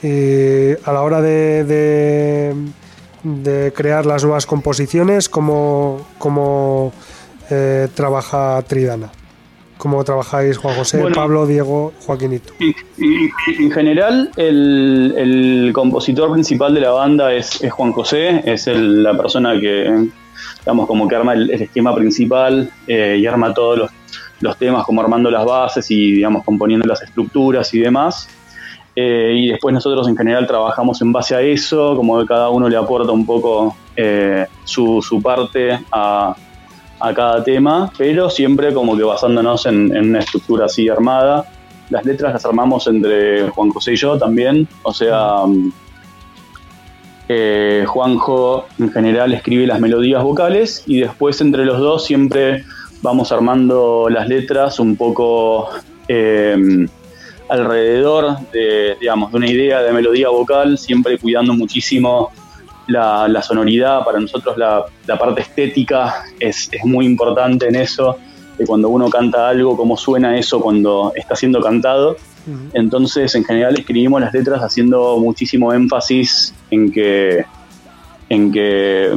y a la hora de de crear las nuevas composiciones, cómo, cómo eh, trabaja Tridana. ¿Cómo trabajáis Juan José, Pablo, Diego, Joaquinito? En general, el, compositor principal de la banda es, Juan José, es la persona que, digamos, como que arma el, esquema principal eh, y arma todos los, los, temas, como armando las bases y, digamos, componiendo las estructuras y demás. Eh, y después nosotros en general trabajamos en base a eso, como que cada uno le aporta un poco eh, su, parte a, cada tema, pero siempre como que basándonos en, una estructura así armada. Las letras las armamos entre Juan José y yo también, o sea, eh, Juanjo en general escribe las melodías vocales y después entre los dos siempre vamos armando las letras un poco alrededor de, digamos, de una idea de melodía vocal, siempre cuidando muchísimo la, sonoridad. Para nosotros la, parte estética es, muy importante en eso, de cuando uno canta algo, cómo suena eso cuando está siendo cantado. Entonces, en general, escribimos las letras haciendo muchísimo énfasis en que, en que,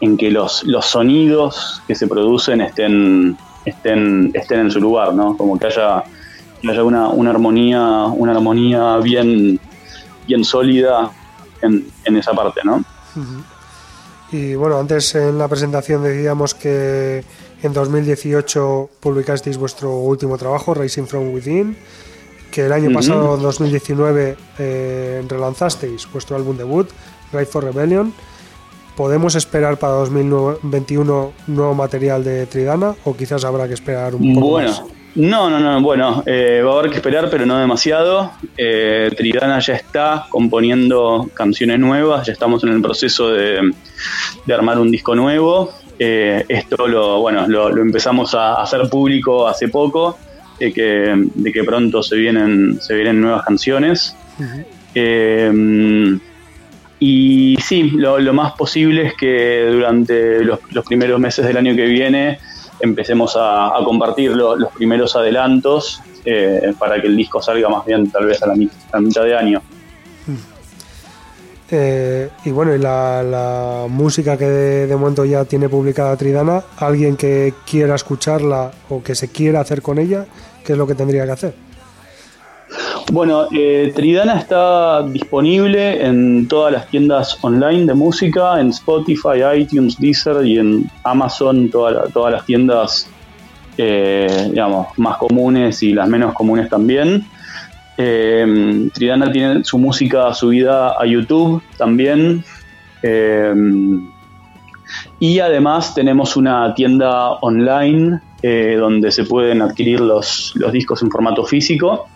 en que los, los sonidos que se producen estén, estén, estén en su lugar, ¿no? Como que haya haya una, una, armonía, una armonía bien, bien sólida en, en esa parte, ¿no? Y bueno, antes en la presentación decíamos que en 2018 publicasteis vuestro último trabajo, Racing from Within, que el año pasado, 2019, eh, relanzasteis vuestro álbum debut, Ride for Rebellion, ¿podemos esperar para 2021 nuevo material de Tridana o quizás habrá que esperar un poco bueno. No, no, no, bueno, eh, va a haber que esperar, pero no demasiado. Eh, Tridana ya está componiendo canciones nuevas, ya estamos en el proceso de, armar un disco nuevo. Eh, esto lo, bueno, lo, empezamos a hacer público hace poco, de que, de que pronto se vienen, se vienen nuevas canciones. y sí, lo, más posible es que durante los, los primeros meses del año que viene empecemos a, compartir los primeros adelantos eh, para que el disco salga más bien tal vez a la, mitad de año. Eh, y bueno, y la, música que de, momento ya tiene publicada Tridana, alguien que quiera escucharla o que se quiera hacer con ella, ¿qué es lo que tendría que hacer? Bueno, eh, Tridana está disponible en todas las tiendas online de música, en Spotify, iTunes, Deezer y en Amazon, todas las tiendas eh, digamos, más comunes y las menos comunes también. Eh, Tridana tiene su música subida a YouTube también. y además tenemos una tienda online donde se pueden adquirir los, los discos en formato físico.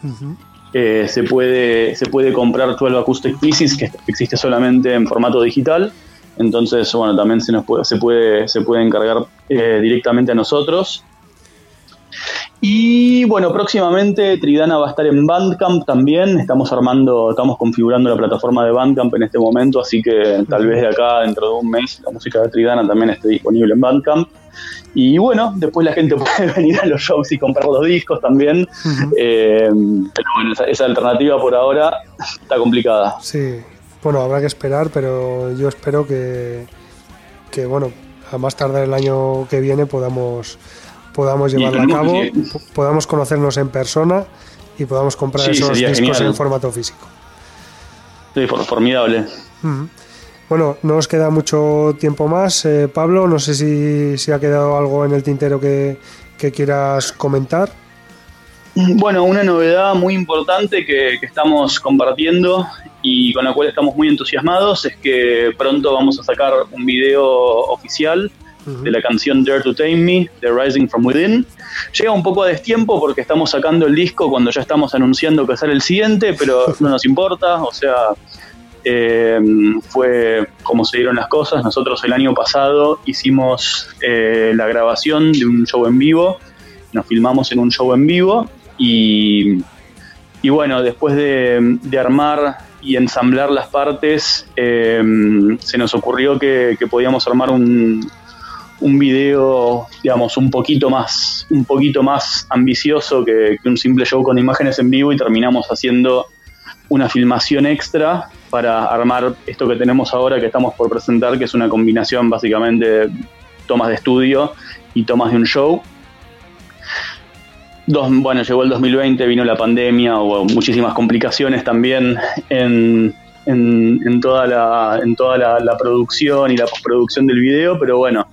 Eh, se, puede, se puede comprar 12 Acoustic Pieces, que existe solamente en formato digital. Entonces, bueno, también se, nos puede, se, puede, se puede encargar eh, directamente a nosotros. Y bueno, próximamente Tridana va a estar en Bandcamp también. Estamos armando, estamos configurando la plataforma de Bandcamp en este momento, así que tal vez de acá, dentro de un mes, la música de Tridana también esté disponible en Bandcamp. Y bueno, después la gente puede venir a los shows y comprar los discos también. Eh, pero bueno, esa, alternativa por ahora está complicada. Sí, bueno, habrá que esperar, pero yo espero que, que bueno, a más tardar el año que viene podamos, podamos llevarla a cabo, podamos conocernos en persona y podamos comprar esos discos en formato físico. Sí, formidable. Bueno, no nos queda mucho tiempo más. Eh, Pablo, no sé si, ha quedado algo en el tintero que, quieras comentar. Bueno, una novedad muy importante que, estamos compartiendo y con la cual estamos muy entusiasmados es que pronto vamos a sacar un video oficial de la canción Dare to Tame Me, de Rising from Within. Llega un poco a destiempo porque estamos sacando el disco cuando ya estamos anunciando que sale el siguiente, pero no nos importa, o sea, eh, fue como se dieron las cosas. Nosotros el año pasado hicimos eh, la grabación de un show en vivo, nos filmamos en un show en vivo y, y bueno, después de, armar y ensamblar las partes, eh, se nos ocurrió que, podíamos armar un, un video, digamos, un poquito más, un poquito más ambicioso que, que un simple show con imágenes en vivo y terminamos haciendo una filmación extra para armar esto que tenemos ahora que estamos por presentar, que es una combinación básicamente de tomas de estudio y tomas de un show. Dos, bueno, llegó el 2020, vino la pandemia, hubo muchísimas complicaciones también en, en, toda, la, en toda la, producción y la postproducción del video, pero bueno,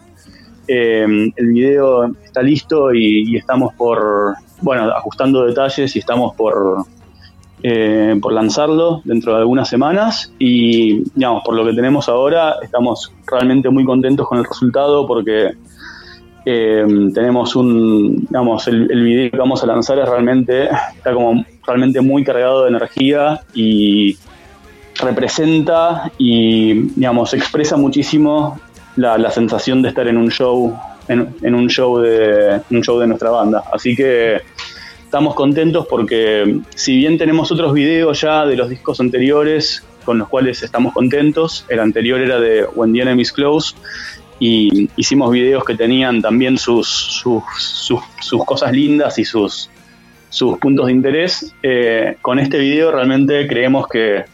eh, el video está listo y estamos por, bueno, ajustando detalles y estamos por, eh, por lanzarlo dentro de algunas semanas y digamos, por lo que tenemos ahora estamos realmente muy contentos con el resultado porque eh, tenemos un, digamos, el, video que vamos a lanzar es realmente, está como realmente muy cargado de energía y representa y, digamos, expresa muchísimo la, sensación de estar en un show, en, un show de, un show de nuestra banda. Así que estamos contentos porque si bien tenemos otros videos ya de los discos anteriores con los cuales estamos contentos, el anterior era de When the Enemy's Close y hicimos videos que tenían también sus, sus, cosas lindas y sus, sus puntos de interés. Eh, con este video realmente creemos que,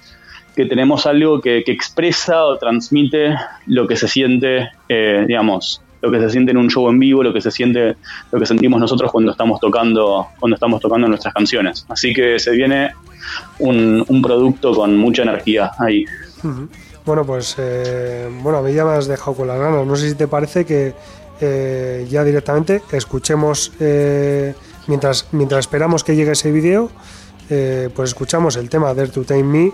tenemos algo que, expresa o transmite lo que se siente, eh, digamos, lo que se siente en un show en vivo, lo que se siente, lo que sentimos nosotros cuando estamos tocando, cuando estamos tocando nuestras canciones. Así que se viene un, producto con mucha energía ahí. Bueno, pues eh, bueno, a mí ya me has dejado con las ganas. No sé si te parece que eh, ya directamente escuchemos eh, mientras mientras esperamos que llegue ese vídeo, pues escuchamos el tema Dare to Tame Me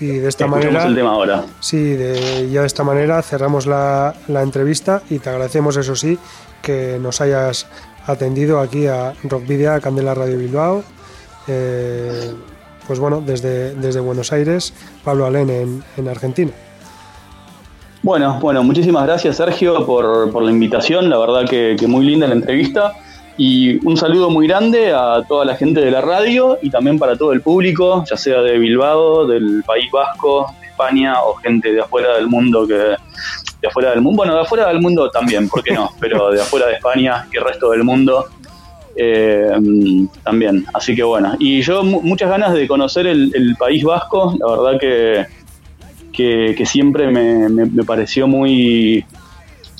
Y de esta manera. el tema ahora. Sí, de, ya de esta manera cerramos la, la entrevista y te agradecemos, eso sí, que nos hayas atendido aquí a Rockvidia, Candela Radio Bilbao. Eh, pues bueno, desde, desde Buenos Aires, Pablo Alén en, en Argentina. Bueno, bueno, muchísimas gracias Sergio por, por la invitación, la verdad que, que, muy linda la entrevista y un saludo muy grande a toda la gente de la radio y también para todo el público, ya sea de Bilbao, del País Vasco, de España o gente de afuera del mundo que de afuera del mundo, bueno, de afuera del mundo también, ¿por qué no? Pero de afuera de España y el resto del mundo eh, también. Así que bueno, y yo muchas ganas de conocer el, el País Vasco, la verdad que que, que siempre me, me, me, pareció muy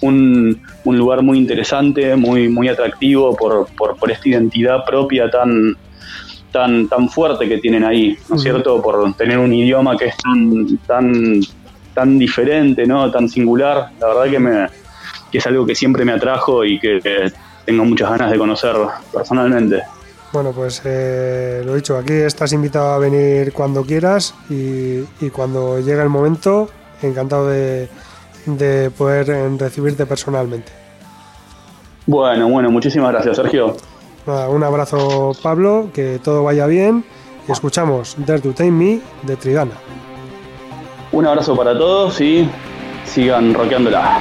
un, un, lugar muy interesante, muy, muy atractivo por, por, por, esta identidad propia tan, tan, tan fuerte que tienen ahí, ¿no es cierto? Por tener un idioma que es tan, tan, tan diferente, ¿no? Tan singular. La verdad que, me, que es algo que siempre me atrajo y que, que tengo muchas ganas de conocer personalmente. Bueno, pues eh, lo dicho, aquí estás invitado a venir cuando quieras y, y cuando llegue el momento, encantado de, de poder recibirte personalmente. Bueno, bueno, muchísimas gracias, Sergio. Nada, un abrazo, Pablo, que todo vaya bien y escuchamos Dare to Tame Me de Tridana. Un abrazo para todos y sigan rockeándola.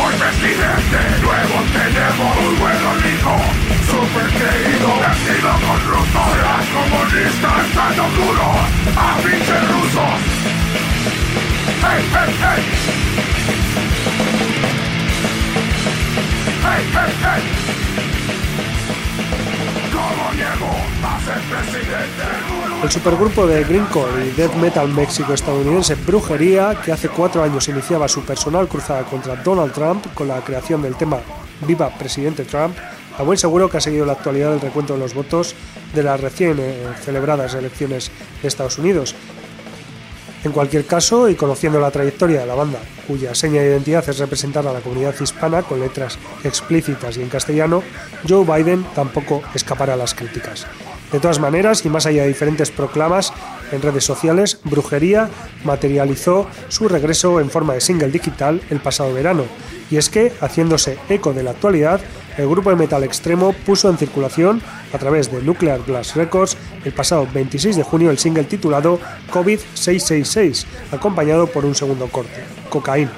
Hoy presidente nuevo tenemos un buen rico Super creído, vestido con ruso Serás comunista estando duro A pinches rusos Hey, hey, hey. Hey, hey, hey El supergrupo de greencore y death metal méxico-estadounidense Brujería, que hace cuatro años iniciaba su personal cruzada contra Donald Trump con la creación del tema Viva Presidente Trump, a buen seguro que ha seguido la actualidad del recuento de los votos de las recién eh, celebradas elecciones de Estados Unidos. En cualquier caso, y conociendo la trayectoria de la banda, cuya seña de identidad es representar a la comunidad hispana con letras explícitas y en castellano, Joe Biden tampoco escapará a las críticas. De todas maneras, y más allá de diferentes proclamas en redes sociales, Brujería materializó su regreso en forma de single digital el pasado verano. Y es que, haciéndose eco de la actualidad, el grupo de metal extremo puso en circulación, a través de Nuclear Blast Records, el pasado 26 de junio el single titulado COVID-666, acompañado por un segundo corte, Cocaína.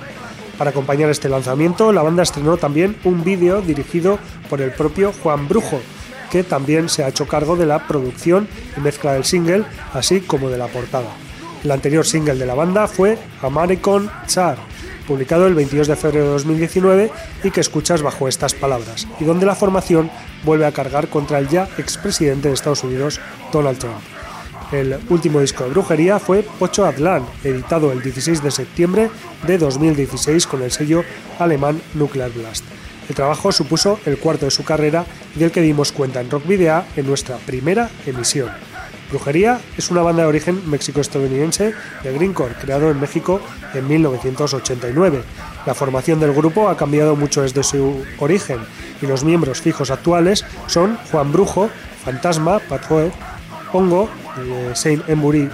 Para acompañar este lanzamiento, la banda estrenó también un vídeo dirigido por el propio Juan Brujo, que también se ha hecho cargo de la producción y mezcla del single, así como de la portada. El anterior single de la banda fue American Char, publicado el 22 de febrero de 2019 y que escuchas bajo estas palabras, y donde la formación vuelve a cargar contra el ya expresidente de Estados Unidos, Donald Trump. El último disco de brujería fue Pocho Adlan, editado el 16 de septiembre de 2016 con el sello alemán Nuclear Blast. El trabajo supuso el cuarto de su carrera y del que dimos cuenta en Rock Video en nuestra primera emisión. Brujería es una banda de origen méxico-estadounidense de greencore creado en México en 1989. La formación del grupo ha cambiado mucho desde su origen y los miembros fijos actuales son Juan Brujo, Fantasma, Patroet, Hongo, eh, Saint Embury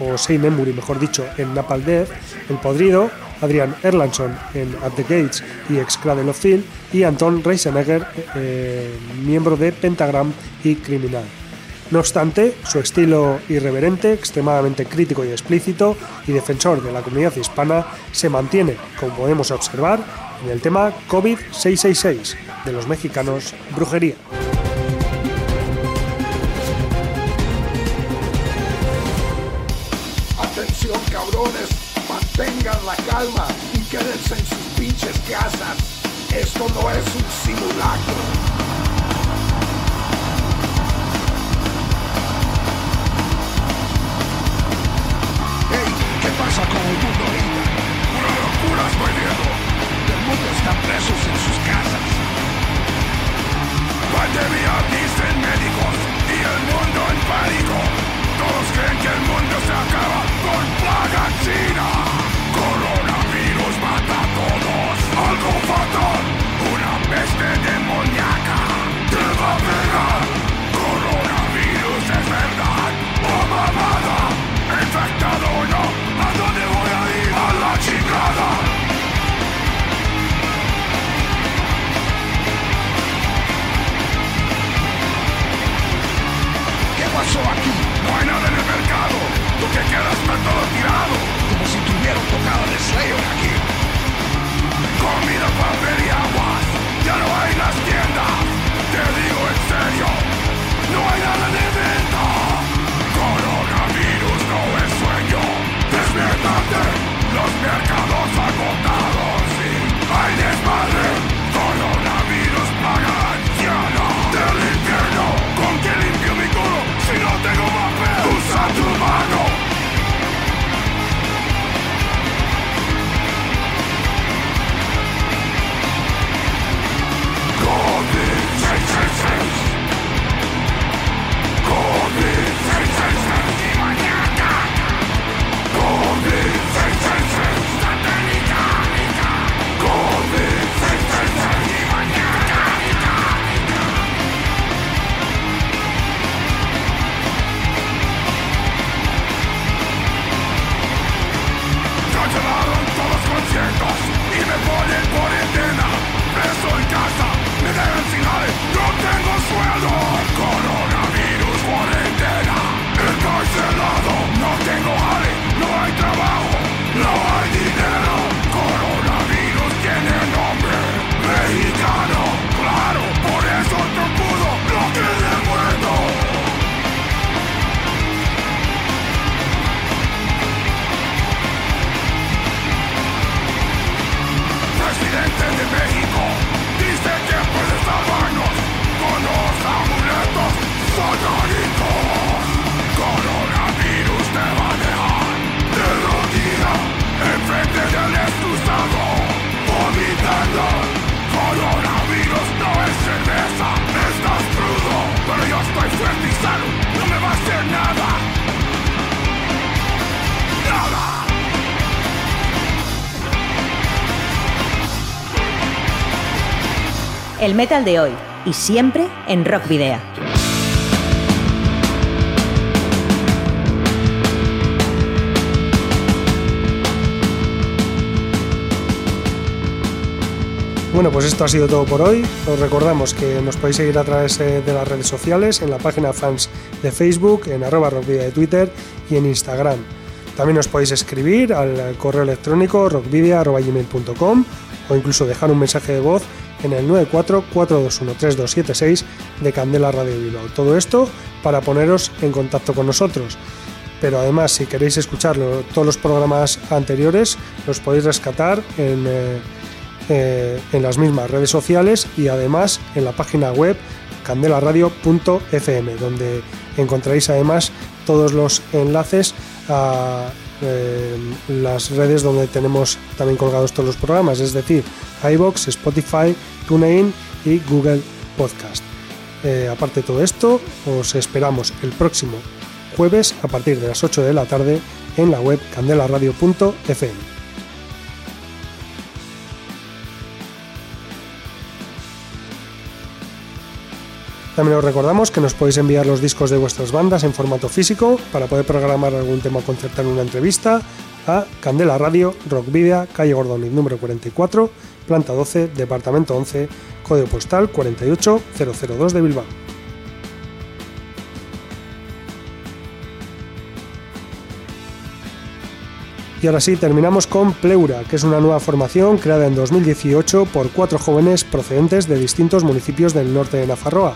o Saint Embury mejor dicho en Napal Death, El Podrido, Adrian Erlandson en At the Gates y ex Cradle of Field y Anton Reisenegger, eh, miembro de Pentagram y Criminal. No obstante, su estilo irreverente, extremadamente crítico y explícito y defensor de la comunidad hispana se mantiene, como podemos observar, en el tema COVID-666 de los mexicanos Brujería. Atención cabrones, la calma y quédense en sus pinches casas. Esto no es un simulacro. Hey, ¿qué pasa con el mundo ahorita? Una locura estoy viendo. El mundo está presos en sus casas. Pandemia dicen médicos y el mundo en pánico. Todos creen que el mundo se acaba con plaga china. Coronavirus mata a todos. Algo fatal. Una peste demoníaca. Te va a pegar. Coronavirus es verdad. O mamada. Infectado no. ¿A dónde voy a ir? A la chingada. ¿Qué pasó aquí? No hay nada en el mercado. Lo que queda está todo tirado. Como si tuvieran tocado de Slayer aquí. Comida, papel y aguas. Ya no hay las tiendas. Te digo en serio. No hay nada de venta. amuletos satánicos. Coronavirus te va a dejar de rodilla enfrente del excusado, vomitando. Coronavirus no es cerveza, estás crudo, pero yo estoy fuerte y sano, no me va a hacer nada. Nada. El metal de hoy, y siempre en Rock Video. Bueno, pues esto ha sido todo por hoy. Os recordamos que nos podéis seguir a través eh, de las redes sociales, en la página fans de Facebook, en arroba rockvidia de Twitter y en Instagram. También os podéis escribir al correo electrónico rockvidia.gmail.com o incluso dejar un mensaje de voz en el 944213276 de Candela Radio Bilbao. Todo esto para poneros en contacto con nosotros. Pero además, si queréis escuchar todos los programas anteriores, los podéis rescatar en... Eh, eh, en las mismas redes sociales y además en la página web candelaradio.fm, donde encontraréis además todos los enlaces a eh, las redes donde tenemos también colgados todos los programas, es decir, iBox, Spotify, TuneIn y Google Podcast. Eh, aparte de todo esto, os esperamos el próximo jueves a partir de las 8 de la tarde en la web candelaradio.fm. También os recordamos que nos podéis enviar los discos de vuestras bandas en formato físico para poder programar algún tema o concertar en una entrevista a Candela Radio, Rock Video, calle Gordoniz número 44, planta 12, departamento 11, código postal 48002 de Bilbao. Y ahora sí, terminamos con Pleura, que es una nueva formación creada en 2018 por cuatro jóvenes procedentes de distintos municipios del norte de Nafarroa,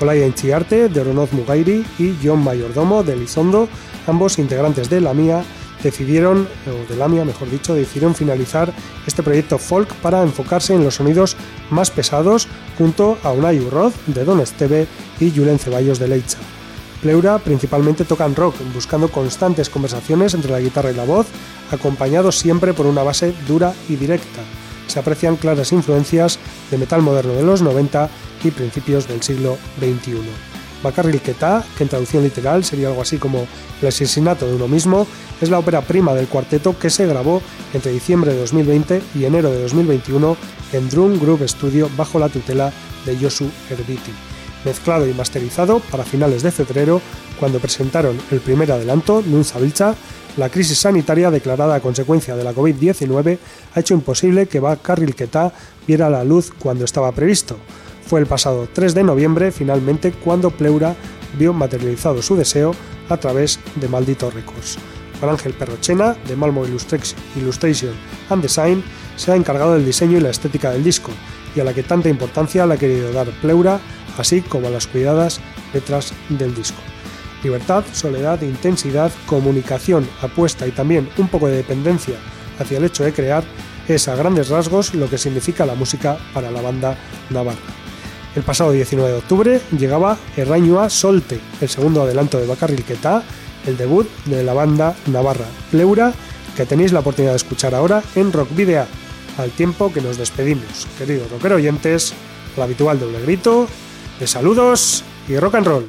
Olaya Enchiarte, de Oronoz Mugairi y John Mayordomo de Lizondo, ambos integrantes de la MIA, decidieron, o de la MIA mejor dicho, decidieron finalizar este proyecto folk para enfocarse en los sonidos más pesados junto a Unai Urroz de Don Esteve y Julen Ceballos de Leicha. Pleura principalmente tocan rock, buscando constantes conversaciones entre la guitarra y la voz, acompañados siempre por una base dura y directa. Se aprecian claras influencias de metal moderno de los 90 y principios del siglo XXI. Bacarril Ketá, que en traducción literal sería algo así como el asesinato de uno mismo, es la ópera prima del cuarteto que se grabó entre diciembre de 2020 y enero de 2021 en Drum Group Studio bajo la tutela de Yosu Erditi. Mezclado y masterizado para finales de febrero, cuando presentaron el primer adelanto, Nunza Vilcha, la crisis sanitaria declarada a consecuencia de la COVID-19 ha hecho imposible que Bacarril Ketá viera la luz cuando estaba previsto. Fue el pasado 3 de noviembre finalmente cuando Pleura vio materializado su deseo a través de Maldito Records. Juan Ángel Perrochena, de Malmo Illustration and Design, se ha encargado del diseño y la estética del disco, y a la que tanta importancia le ha querido dar Pleura, así como a las cuidadas letras del disco. Libertad, soledad, intensidad, comunicación, apuesta y también un poco de dependencia hacia el hecho de crear es a grandes rasgos lo que significa la música para la banda navarra. El pasado 19 de octubre llegaba Errañua Solte, el segundo adelanto de Bacarril Quetá, el debut de la banda navarra Pleura, que tenéis la oportunidad de escuchar ahora en Rock Video, al tiempo que nos despedimos. Queridos rockero oyentes, el habitual doble grito de saludos y rock and roll.